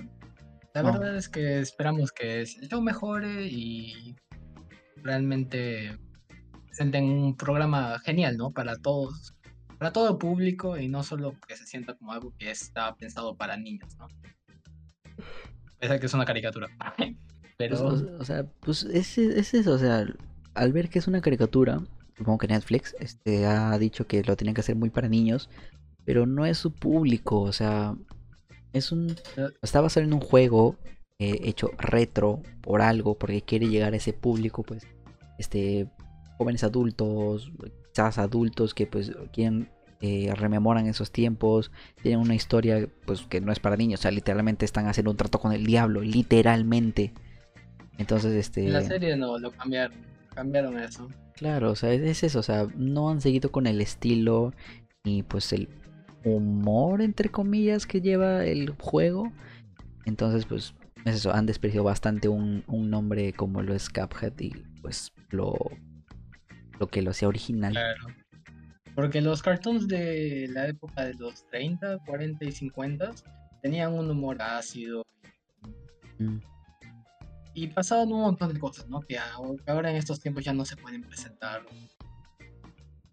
la No. verdad es que esperamos que el show mejore y realmente presenten un programa genial, ¿no? Para todos, para todo público y no solo que se sienta como algo que está pensado para niños, ¿no? Pese a que es una caricatura. <laughs> Pero Pues, o, o sea, pues es, es eso, o sea, al ver que es una caricatura, supongo que Netflix este, ha dicho que lo tienen que hacer muy para niños, pero no es su público, o sea, es un... Está basado en un juego eh, hecho retro por algo, porque quiere llegar a ese público, pues, este, jóvenes adultos, quizás adultos que pues quieren... eh, rememoran esos tiempos, tienen una historia pues que no es para niños, o sea, literalmente están haciendo un trato con el diablo, literalmente. Entonces, este... la serie no lo cambiaron. Cambiaron eso. Claro, o sea, es, es eso, o sea, no han seguido con el estilo ni pues el humor, entre comillas, que lleva el juego. Entonces, pues, es eso, han despreciado bastante un, un nombre como lo es Cuphead y pues lo, lo que lo hacía original. Claro. Porque los cartoons de la época de los 30, 40 y 50 tenían un humor ácido Mm, y pasaban un montón de cosas, ¿no? Que ahora en estos tiempos ya no se pueden presentar.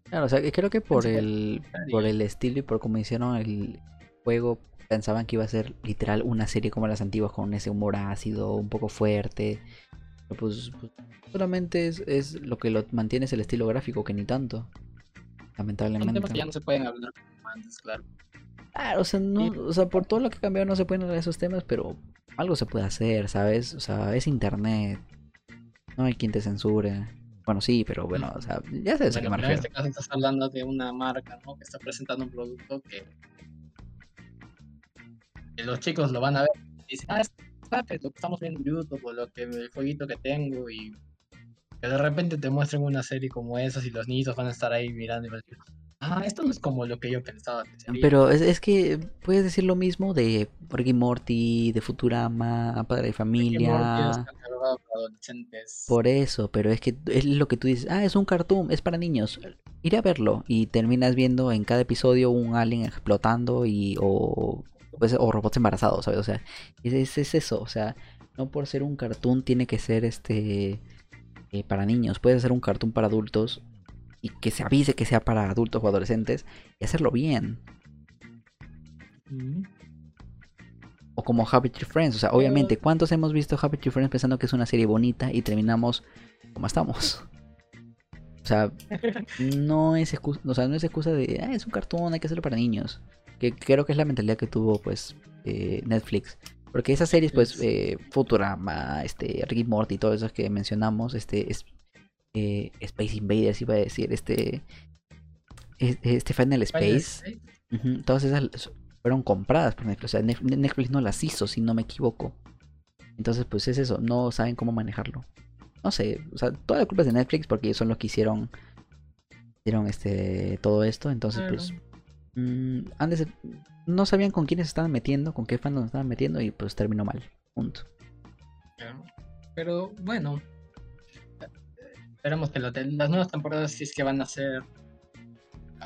Claro, o sea, creo que por el, por el estilo y por cómo hicieron el juego, pensaban que iba a ser literal una serie como las antiguas, con ese humor ácido, un poco fuerte. Pero pues, pues, solamente es, es lo que lo mantiene es el estilo gráfico, que ni tanto. Son Lamentablemente. temas que ya no se pueden hablar como antes, claro. Claro, o sea, no, o sea, por todo lo que ha cambiado no se pueden hablar de esos temas, pero algo se puede hacer, ¿sabes? O sea, es internet. No hay quien te censure. Bueno, sí, pero bueno, o sea, ya sabes a qué Bueno, me pero en este caso estás hablando de una marca, ¿no? Que está presentando un producto que, que los chicos lo van a ver y dicen, ah, es lo que estamos viendo en YouTube o lo que el jueguito que tengo y que de repente te muestren una serie como esas y los niños van a estar ahí mirando y van a decir, ah, esto no es como lo que yo pensaba que. Pero es, es que puedes decir lo mismo de Rick y Morty, de Futurama, Padre de Morty Familia. adolescentes. Por eso, pero es que es lo que tú dices, ah, es un cartoon, es para niños. Iré a verlo y terminas viendo en cada episodio un alien explotando y o pues, o robots embarazados, ¿sabes? O sea, es, es- es eso, o sea, no por ser un cartoon tiene que ser este eh, para niños, puede ser un cartoon para adultos y que se avise que sea para adultos o adolescentes y hacerlo bien. Mm. O como Happy Tree Friends, o sea, obviamente, ¿cuántos hemos visto Happy Tree Friends pensando que es una serie bonita y terminamos como estamos? O sea, <laughs> no es excusa, o sea, no es excusa de, ah, es un cartoon, hay que hacerlo para niños. Que creo que es la mentalidad que tuvo, pues, eh, Netflix. Porque esas series, pues, Es- eh, Futurama, este, Rick y Morty, todos esos que mencionamos, este, es, eh, Space Invaders, iba a decir, este, es- este Final Space. Ujú, Todas esas fueron compradas por Netflix. O sea, Netflix no las hizo, si no me equivoco. Entonces, pues es eso. No saben cómo manejarlo. No sé. O sea, toda la culpa es de Netflix porque ellos son los que hicieron. Hicieron este. todo esto. Entonces, pues. mm, han de ser- no sabían con quiénes estaban metiendo, con qué fandom estaban metiendo. Y pues terminó mal. Punto. Pero bueno, esperemos que lo las nuevas temporadas, si es que van a ser,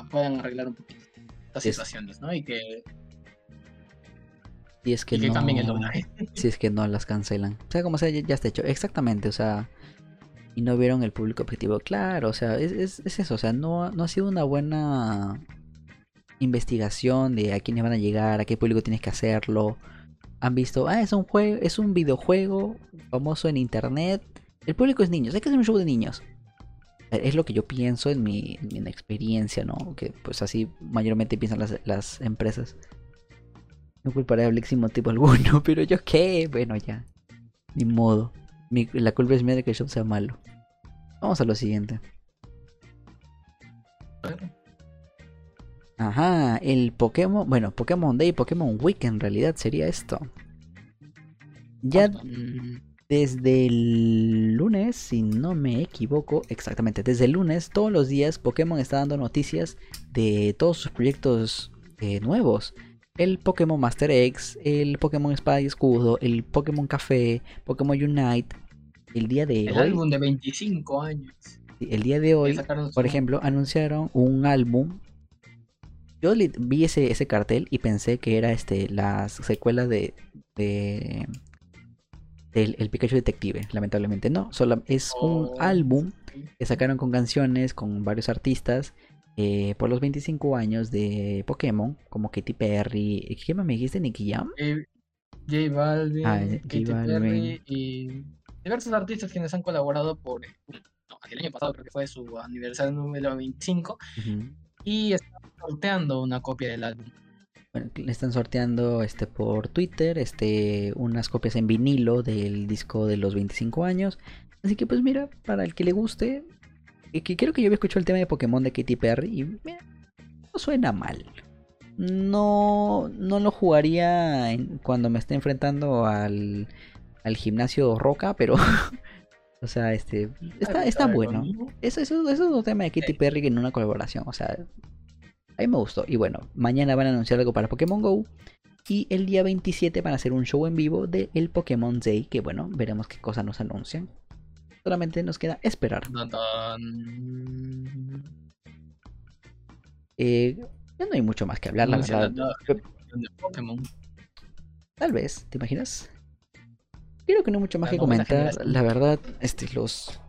puedan arreglar un poquito estas Es- situaciones, ¿no? Y que, Si es que y que no. cambien el online. <laughs> si es que no las cancelan. O sea, como sea, ya, ya está hecho. Exactamente, o sea. Y no vieron el público objetivo. Claro, o sea, es, es- es eso. O sea, no, no ha sido una buena investigación de a quiénes van a llegar, a qué público tienes que hacerlo. Han visto, ah, es un juego, es un videojuego famoso en internet. El público es niños, hay que hacer un show de niños. Eh, Es lo que yo pienso en mi, en mi experiencia, ¿no? Que pues así mayormente piensan las, las empresas. No culparé a Blix sin motivo alguno, <laughs> pero yo qué, bueno ya. Ni modo. Mi- la culpa es mía de que el show sea malo. Vamos a lo siguiente. Ajá, el Pokémon, bueno, Pokémon Day, Pokémon Week en realidad sería esto. Ya desde el lunes, si no me equivoco, exactamente, desde el lunes, todos los días Pokémon está dando noticias de todos sus proyectos eh, nuevos. El Pokémon Master X, el Pokémon Espada y Escudo, el Pokémon Café, Pokémon Unite. El día de el hoy, álbum de 25 años. el día de hoy, por ejemplo, anunciaron un álbum. Yo vi ese, ese cartel y pensé que era este la secuela de, de del el Pikachu Detective. Lamentablemente no, solo es un Oh, álbum que sacaron con canciones, con varios artistas. eh, por los 25 años de Pokémon, como Katy Perry. ¿Qué más me dijiste, Nicky Jam? J, J Balvin, Ah, J Katy Balvin. Perry y diversos artistas quienes han colaborado por no, el año pasado creo que fue su aniversario número 25 Ujú. y están sorteando una copia del álbum. Bueno, le están sorteando este por Twitter, este, unas copias en vinilo del disco de los 25 años. Así que pues mira, para el que le guste, y que creo que yo había escuchado el tema de Pokémon de Katy Perry y mira, no suena mal. No, no lo jugaría en- cuando me esté enfrentando al, al gimnasio Roca, pero <laughs> o sea, este está, está ¿Sabe bueno. Eso, eso, eso es un tema de Katy. Perry en una colaboración. O sea, a mí me gustó. Y bueno, mañana van a anunciar algo para Pokémon Go. Y el día 27 van a hacer un show en vivo de el Pokémon Day. Que bueno, veremos qué cosa nos anuncian. Solamente nos queda esperar. Eh, ya no hay mucho más que hablar, la verdad. de. Tal vez, ¿te imaginas? Creo que no hay mucho más que comentar. La verdad, este, los,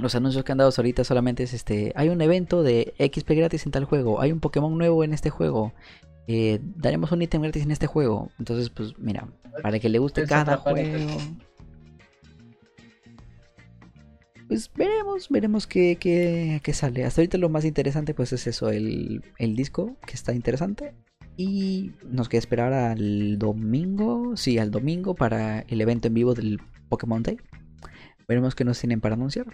los anuncios que han dado ahorita solamente es este. Hay un evento de XP gratis en tal juego. Hay un Pokémon nuevo en este juego. eh, daremos un ítem gratis en este juego. Entonces, pues, mira, para que le guste cada juego. Pues veremos, veremos qué, qué, qué sale. Hasta ahorita lo más interesante pues es eso, el, el disco que está interesante. Y nos queda esperar al domingo, sí, al domingo para el evento en vivo del Pokémon Day. Veremos qué nos tienen para anunciar.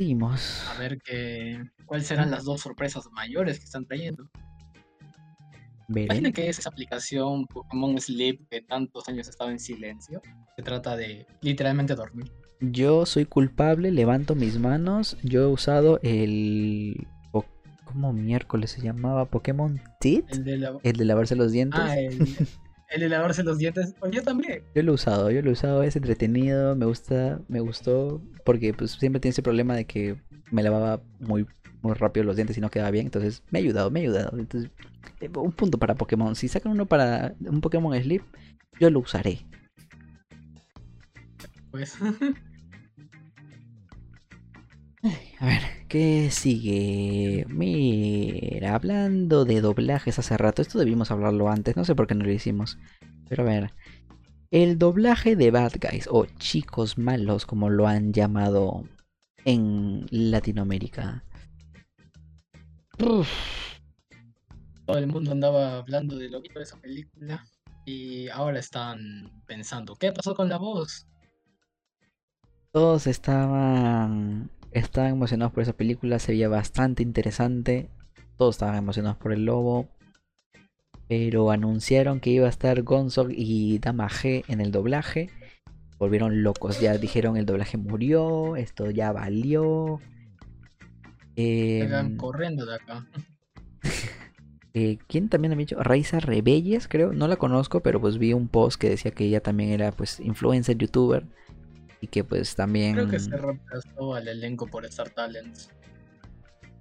Seguimos. A ver qué, cuáles serán las dos sorpresas mayores que están trayendo. Imagina que es esa aplicación Pokémon Sleep que tantos años ha estado en silencio. Se trata de literalmente dormir. Yo soy culpable, levanto mis manos. Yo he usado el... ¿Cómo miércoles se llamaba? Pokémon Tit. El de, la... El de lavarse los dientes. ah, el, <laughs> el de lavarse los dientes. Oye, yo también. Yo lo he usado, yo lo he usado, es entretenido, me gusta, me gustó, porque pues siempre tiene ese problema de que me lavaba muy, muy rápido los dientes y no quedaba bien, entonces me ha ayudado, me ha ayudado. Entonces, un punto para Pokémon. Si sacan uno para un Pokémon Sleep, yo lo usaré. Pues <laughs> A ver, ¿qué sigue? Mira, hablando de doblajes hace rato, esto debimos hablarlo antes, no sé por qué no lo hicimos. Pero a ver, el doblaje de Bad Guys o Chicos Malos, como lo han llamado en Latinoamérica. Uf, todo el mundo andaba hablando de lo que de esa película. Y ahora están pensando, ¿qué pasó con la voz? todos estaban, estaban emocionados por esa película, se veía bastante interesante. Todos estaban emocionados por el lobo. Pero anunciaron que iba a estar Gonzog y Dama G en el doblaje. Volvieron locos, ya dijeron el doblaje murió, esto ya valió. Em, corriendo de acá. <laughs> eh, ¿Quién también había dicho? Raiza Rebelles, creo. No la conozco, pero pues vi un post que decía que ella también era pues influencer, youtuber. Y que pues también... Creo que se reemplazó al elenco por Star Talents.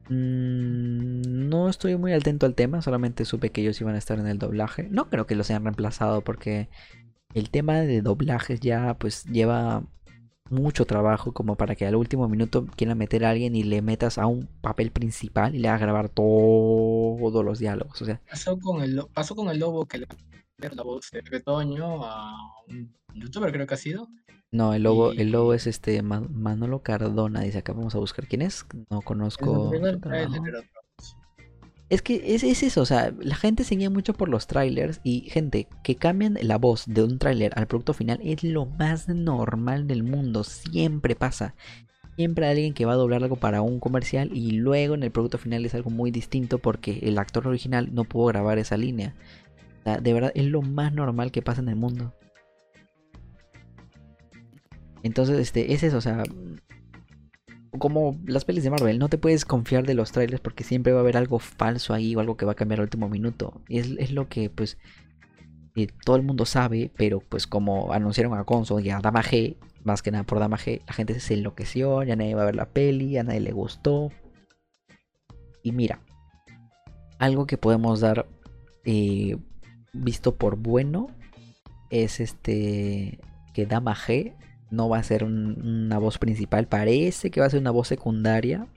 Mm, no estoy muy atento al tema, solamente supe que ellos iban a estar en el doblaje. No creo que los hayan reemplazado porque el tema de doblajes ya pues lleva mucho trabajo como para que al último minuto quieran meter a alguien y le metas a un papel principal y le hagas grabar todos los diálogos. O sea, Pasó con el, pasó con el lobo que le la voz de Retoño a un youtuber, creo que ha sido. No, el lobo, el lobo es este Ma- Manolo Cardona, dice acá, vamos a buscar quién es. No conozco. el. Es que es, es eso, o sea, la gente se guía mucho por los trailers y gente que cambian la voz de un tráiler al producto final es lo más normal del mundo, siempre pasa. Siempre hay alguien que va a doblar algo para un comercial y luego en el producto final es algo muy distinto porque el actor original no pudo grabar esa línea. O sea, de verdad es lo más normal que pasa en el mundo. Entonces, este, es o sea, como las pelis de Marvel, no te puedes confiar de los trailers porque siempre va a haber algo falso ahí o algo que va a cambiar al último minuto. Y es, es lo que pues eh, todo el mundo sabe, pero pues como anunciaron a Gonzo y a Dama G, más que nada por Dama G, la gente se enloqueció, ya nadie va a ver la peli, a nadie le gustó. Y mira, algo que podemos dar eh, visto por bueno es este que Dama G no va a ser un- una voz principal, parece que va a ser una voz secundaria.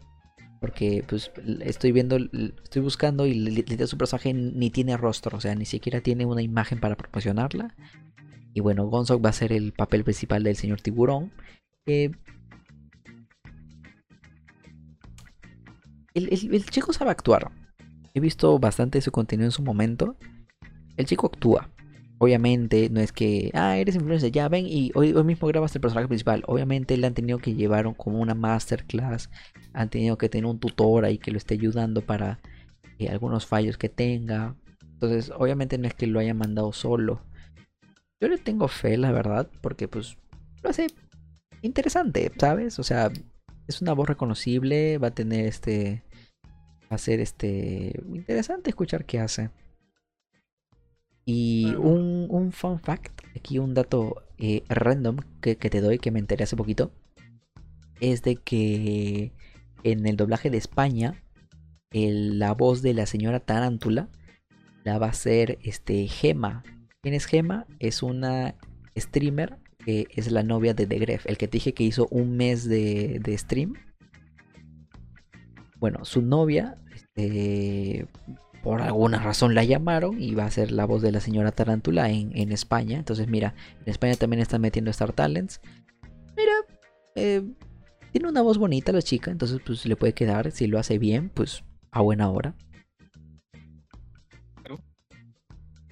Porque pues estoy viendo, estoy buscando y su personaje ni tiene rostro, o sea, ni siquiera tiene una imagen para promocionarla. Y bueno, Gonzog va a ser el papel principal del señor tiburón. el, el- el chico sabe actuar. He visto bastante su contenido en su momento. El chico actúa. Obviamente no es que, ah, eres influencer, ya ven y hoy, hoy mismo grabas el personaje principal. Obviamente le han tenido que llevar como una masterclass. Han tenido que tener un tutor ahí que lo esté ayudando para eh, algunos fallos que tenga. Entonces, obviamente no es que lo haya mandado solo. Yo le tengo fe, la verdad, porque pues lo hace interesante, ¿sabes? O sea, es una voz reconocible, va a tener este... Va a ser este... Interesante escuchar qué hace. Y un, un fun fact, aquí un dato eh, random que, que te doy, que me enteré hace poquito, es de que en el doblaje de España, el- la voz de la señora Tarántula la va a ser este, Gema. ¿Quién es Gema? Es una streamer que es la novia de The Gref, el que te dije que hizo un mes de, de stream. Bueno, su novia, este, por alguna razón la llamaron y va a ser la voz de la señora Tarántula en, en España. Entonces, mira, en España también están metiendo Star Talents. Mira, eh, tiene una voz bonita la chica, entonces pues le puede quedar, si lo hace bien, pues a buena hora.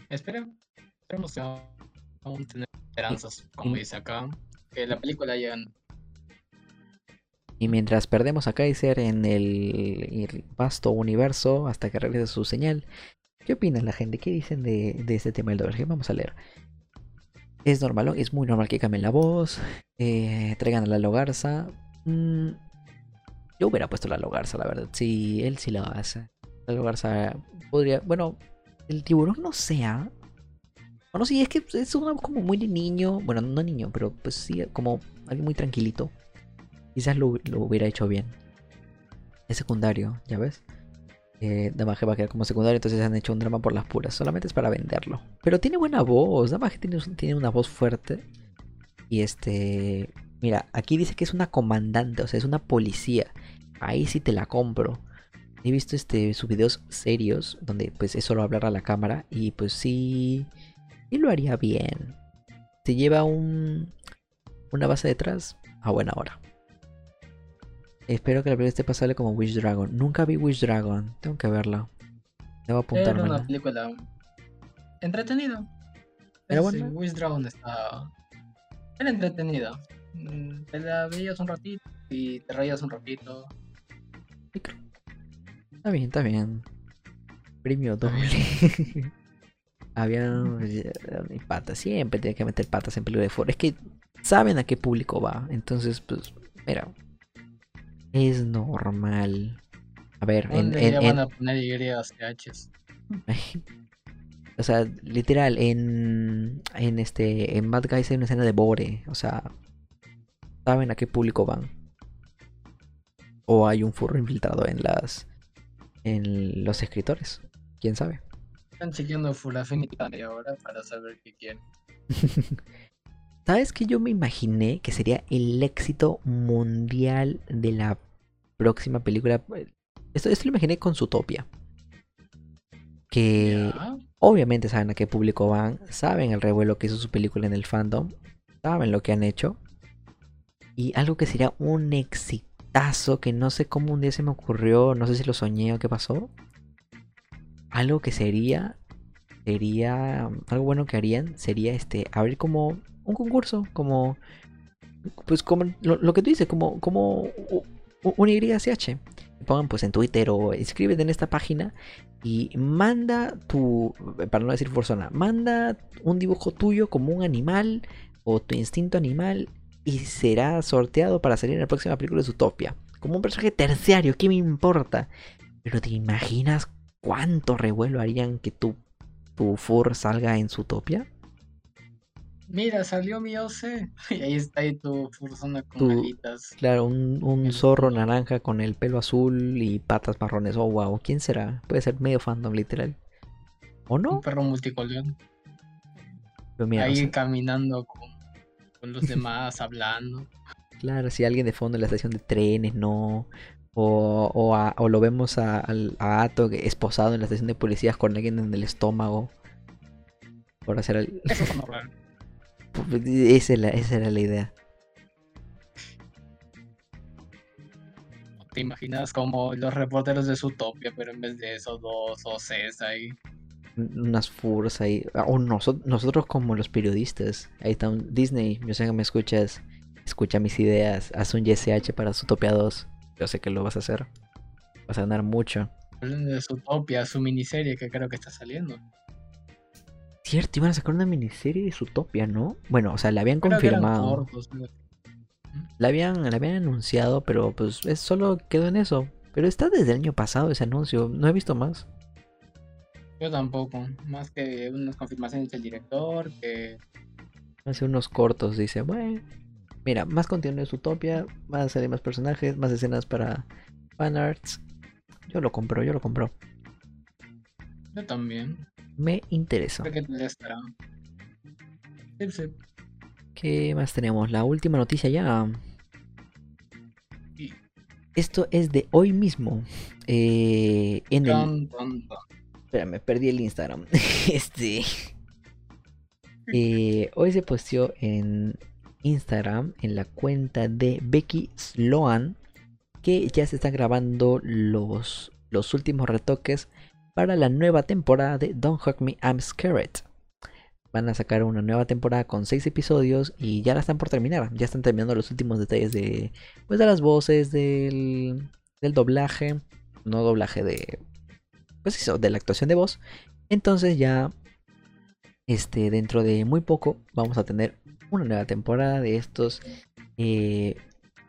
Esperemos, esperemos que vamos a tener esperanzas, como dice acá, que la película llegan. Y mientras perdemos a Kaiser en el, vasto universo hasta que regrese su señal, ¿qué opina la gente? ¿Qué dicen de, de este tema del doblaje? Vamos a leer. Es normal, ¿no? es muy normal que cambien la voz, eh, traigan a la Logarza. Mm, yo hubiera puesto la Logarza, la verdad. Sí, él sí la hace. La Logarza podría. Bueno, el tiburón no sea. Bueno, sí, es que es una voz como muy de niño. Bueno, no niño, pero pues sí, como alguien muy tranquilito. Quizás lo, hubiera hecho bien. Es secundario, ¿ya ves? Eh, va a quedar como secundario, entonces han hecho un drama por las puras. Solamente es para venderlo. Pero tiene buena voz. Damage tiene, una voz fuerte. Y este. Mira, aquí dice que es una comandante, o sea, es una policía. Ahí sí te la compro. He visto este, sus videos serios, donde pues es solo hablar a la cámara. Y pues sí. Sí lo haría bien. Se lleva un. Una base detrás a buena hora. Espero que la película esté pasable como Wish Dragon. Nunca vi Wish Dragon. Tengo que verla. Debo Era una película entretenida. ¿Era Sí, buena? Wish Dragon está. Era entretenida. Mm, Te la veías un ratito y te reías un ratito. Está bien, está bien. Premio doble. <laughs> Había mis patas. Siempre tiene que meter patas en película de foro. Es que saben a qué público va. Entonces, pues, mira. Es normal. A ver, en, ¿Dónde en- ya en- van a poner YHs? <laughs> o sea, literal, en, en este, en Bad Guys hay una escena de Bore, o sea, saben a qué público van. O hay un furro infiltrado en las, en los escritores, quién sabe. Están chequeando Full Affinity ahora para saber qué quieren. <laughs> ¿Sabes que yo me imaginé que sería el éxito mundial de la próxima película? Esto, esto lo imaginé con Zootopia. Que obviamente saben a qué público van, saben el revuelo que hizo su película en el fandom, saben lo que han hecho. Y algo que sería un exitazo que no sé cómo un día se me ocurrió, no sé si lo soñé o qué pasó. Algo que sería, sería, algo bueno que harían sería este, abrir como un concurso, como, pues como lo, que tú dices, como, como un YSH. Pongan pues en Twitter o escriben en esta página y manda tu, para no decir persona, manda un dibujo tuyo como un animal o tu instinto animal y será sorteado para salir en la próxima película de Zootopia. Como un personaje terciario, ¿qué me importa? Pero ¿te imaginas cuánto revuelo harían que tu, tu fur salga en Zootopia? Mira, salió mi OC. <laughs> Y ahí está ahí tu persona con Tu- alitas. Claro, un, un zorro naranja con el pelo azul y patas marrones. Oh, wow, ¿quién será? Puede ser medio fandom, literal. ¿O no? Un perro multicolor. Ahí caminando con con los demás <laughs> hablando. Claro, si alguien de fondo en la estación de trenes, no. O, o, a- o lo vemos a, a Ato esposado en la estación de policías con alguien en el estómago. Por hacer el... Eso es <laughs> esa, era la idea. ¿Te imaginas como los reporteros de Zootopia, pero en vez de eso, dos OCs ahí? Unas furs ahí. ah, O noso- nosotros como los periodistas. Ahí está un Disney. Yo sé que me escuchas. Escucha mis ideas. Haz un YSH para Zootopia 2. Yo sé que lo vas a hacer. Vas a ganar mucho. De Zootopia, su miniserie que creo que está saliendo. Cierto, iban a sacar una miniserie de Zootopia, ¿no? Bueno, o sea, la habían Creo confirmado. cortos, ¿no? La habían, la habían anunciado, pero pues es solo quedó en eso. Pero está desde el año pasado ese anuncio. No he visto más. Yo tampoco. Más que unas confirmaciones del director, que Hace unos cortos, dice, bueno. Mira, más contenido de Zootopia, van a más personajes, más escenas para fanarts. Yo lo compro, yo lo compro. yo también. Me interesa. Creo que te estará. Sí, sí. ¿Qué más tenemos? La última noticia ya. Esto es de hoy mismo. Eh, en el... Espérame, perdí el Instagram. <laughs> este. <laughs> Eh, hoy se posteó en Instagram, en la cuenta de Becky Sloan, que ya se están grabando los, los últimos retoques para la nueva temporada de Don't Hug Me, I'm Scared. Van a sacar una nueva temporada con seis episodios y ya la están por terminar. Ya están terminando los últimos detalles de, pues, de las voces, del, del doblaje. No doblaje de, pues eso, de la actuación de voz. Entonces ya, este, dentro de muy poco vamos a tener una nueva temporada de estos, eh,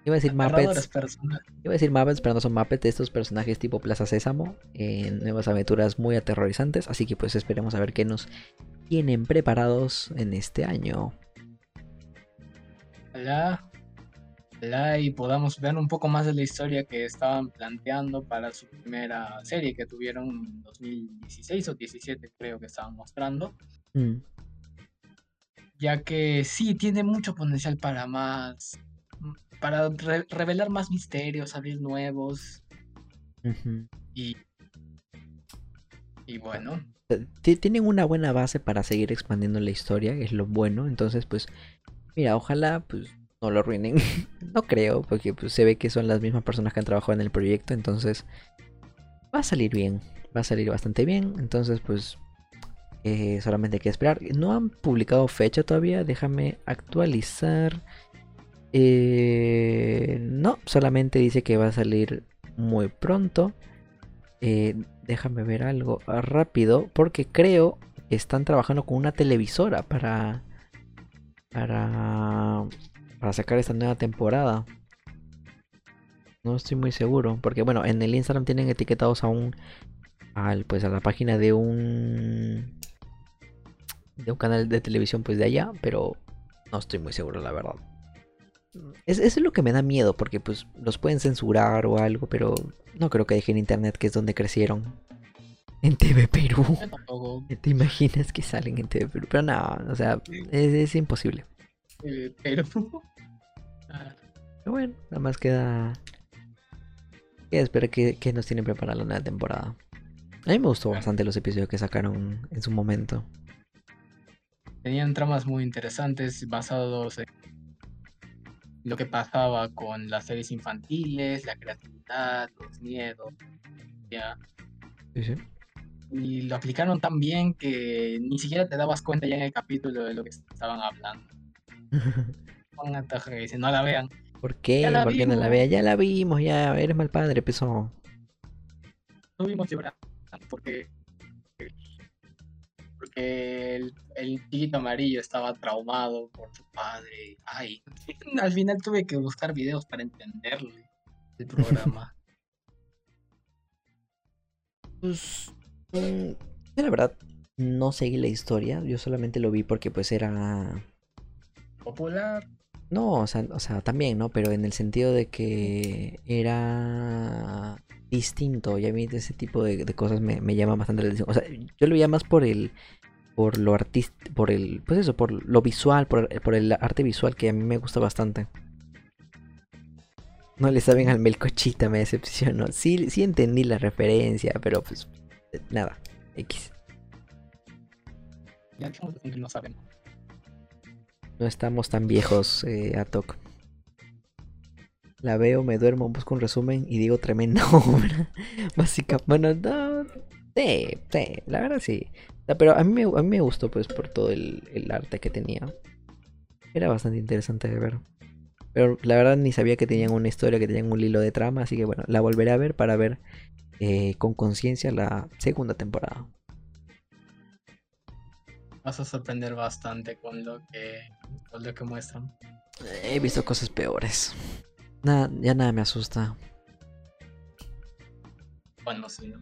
iba a decir Muppets, iba a decir Muppets, pero no son Muppets, de estos personajes tipo Plaza Sésamo, en nuevas aventuras muy aterrorizantes, así que pues esperemos a ver qué nos tienen preparados en este año. Ojalá, ojalá y podamos ver un poco más de la historia que estaban planteando para su primera serie que tuvieron en 2016 o 17 creo que estaban mostrando, Mm, ya que sí tiene mucho potencial para más, para re- revelar más misterios, abrir nuevos y, y bueno, Ti- Tienen una buena base para seguir expandiendo la historia, es lo bueno. Entonces, pues, mira, ojalá pues no lo arruinen. <laughs> no creo, porque pues, se ve que son las mismas personas que han trabajado en el proyecto. Entonces, va a salir bien. Va a salir bastante bien. Entonces, pues, eh, solamente hay que esperar. No han publicado fecha todavía. Déjame actualizar. Eh, no, solamente dice que va a salir muy pronto. Eh, déjame ver algo rápido. Porque creo que están trabajando con una televisora para. Para. Para sacar esta nueva temporada. No estoy muy seguro. Porque bueno, en el Instagram tienen etiquetados a un. Al, pues a la página de un. De un canal de televisión pues de allá. Pero no estoy muy seguro, la verdad. Es, eso es lo que me da miedo, porque pues los pueden censurar o algo, pero no creo que dejen internet, que es donde crecieron. En TV Perú. ¿Te imaginas que salen en TV Perú? Pero no, o sea, es, es imposible. pero <laughs> ah, Pero bueno, nada más queda. Queda esperar que, que nos tienen preparada la nueva temporada. A mí me gustó bastante los episodios que sacaron en su momento. Tenían tramas muy interesantes basados en lo que pasaba con las series infantiles, la creatividad, los miedos, ya. Sí, sí. Y lo aplicaron tan bien que ni siquiera te dabas cuenta ya en el capítulo de lo que estaban hablando. <laughs> Atajo que dice, no la vean. ¿Por qué? Ya la ¿Por qué no la vimos. vea? Ya la vimos, ya eres mal padre, peso. Tuvimos llorando porque porque el, el chiquito amarillo estaba traumado por su padre. Ay, al final tuve que buscar videos para entenderle el programa. <laughs> Pues, yo la verdad no seguí la historia, yo solamente lo vi porque pues era... Popular. No, o sea, o sea, también, ¿no? Pero en el sentido de que era distinto y a mí ese tipo de, de cosas me, me llama bastante la atención. O sea, yo lo veía más por el por lo artístico, por el, pues eso, por lo visual, por, por el arte visual que a mí me gusta bastante. No le saben al melcochita, me decepcionó. Sí, sí entendí la referencia, pero pues nada, X. Ya no sabemos. No estamos tan viejos, eh, Atok. La veo, me duermo, busco un resumen y digo tremenda <laughs> obra. Básica, bueno, no, sí, sí, la verdad sí. Pero a mí, me, a mí me gustó pues por todo el, el arte que tenía. Era bastante interesante de ver. Pero la verdad ni sabía que tenían una historia, que tenían un hilo de trama, así que bueno, la volveré a ver para ver eh, con conciencia la segunda temporada. Vas a sorprender bastante con lo que, con lo que muestran. He visto cosas peores. Nada, ya nada me asusta. Bueno, sí, ¿no?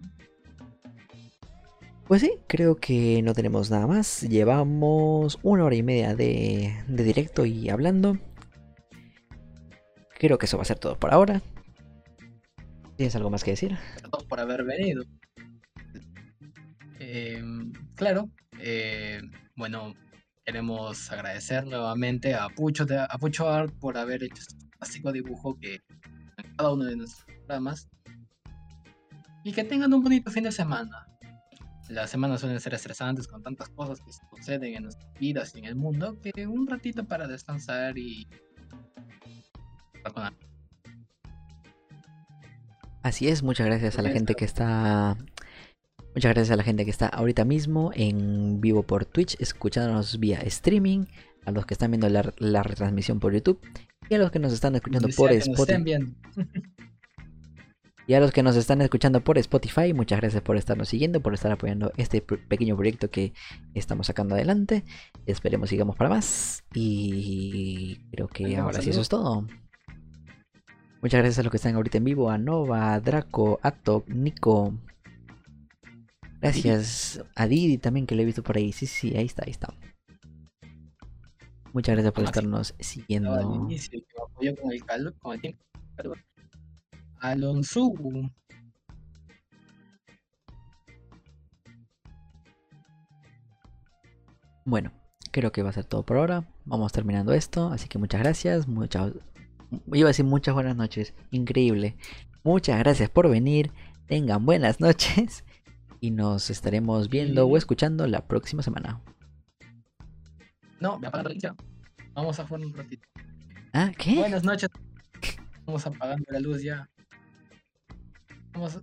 Pues sí, creo que no tenemos nada más. Llevamos una hora y media de, de directo y hablando. Creo que eso va a ser todo por ahora. ¿Tienes algo más que decir? Por haber venido. Eh, claro, eh, bueno, queremos agradecer nuevamente a Pucho, a Pucho Art por haber hecho este fantástico dibujo que cada uno de nuestros programas. Y que tengan un bonito fin de semana. Las semanas suelen ser estresantes con tantas cosas que suceden en nuestras vidas y en el mundo que un ratito para descansar y... Así es, muchas gracias a la gente que está. Muchas gracias a la gente que está ahorita mismo en vivo por Twitch, escuchándonos vía streaming, a los que están viendo la, la retransmisión por YouTube y a los que nos están escuchando por Spotify. Y a los que nos están escuchando por Spotify, muchas gracias por estarnos siguiendo, por estar apoyando este pequeño proyecto que estamos sacando adelante. Esperemos sigamos para más. Y creo que ahora sí eso es todo. Muchas gracias a los que están ahorita en vivo, a Nova, a Draco, a Top, Nico. Gracias a Didi también que lo he visto por ahí. Sí, sí, ahí está, ahí está. Muchas gracias por estarnos al siguiendo. inicio, que me apoyó con el calor, con el tiempo. Perdón. Alonso. Bueno, creo que va a ser todo por ahora. Vamos terminando esto, así que muchas gracias. Muchas, iba a decir muchas buenas noches. Increíble. Muchas gracias por venir. Tengan buenas <laughs> noches. Y nos estaremos viendo o escuchando la próxima semana. No, me apagan la luz ya. Vamos a jugar un ratito. ¿Ah? ¿Qué? Buenas noches. Vamos apagando la luz ya. Vamos,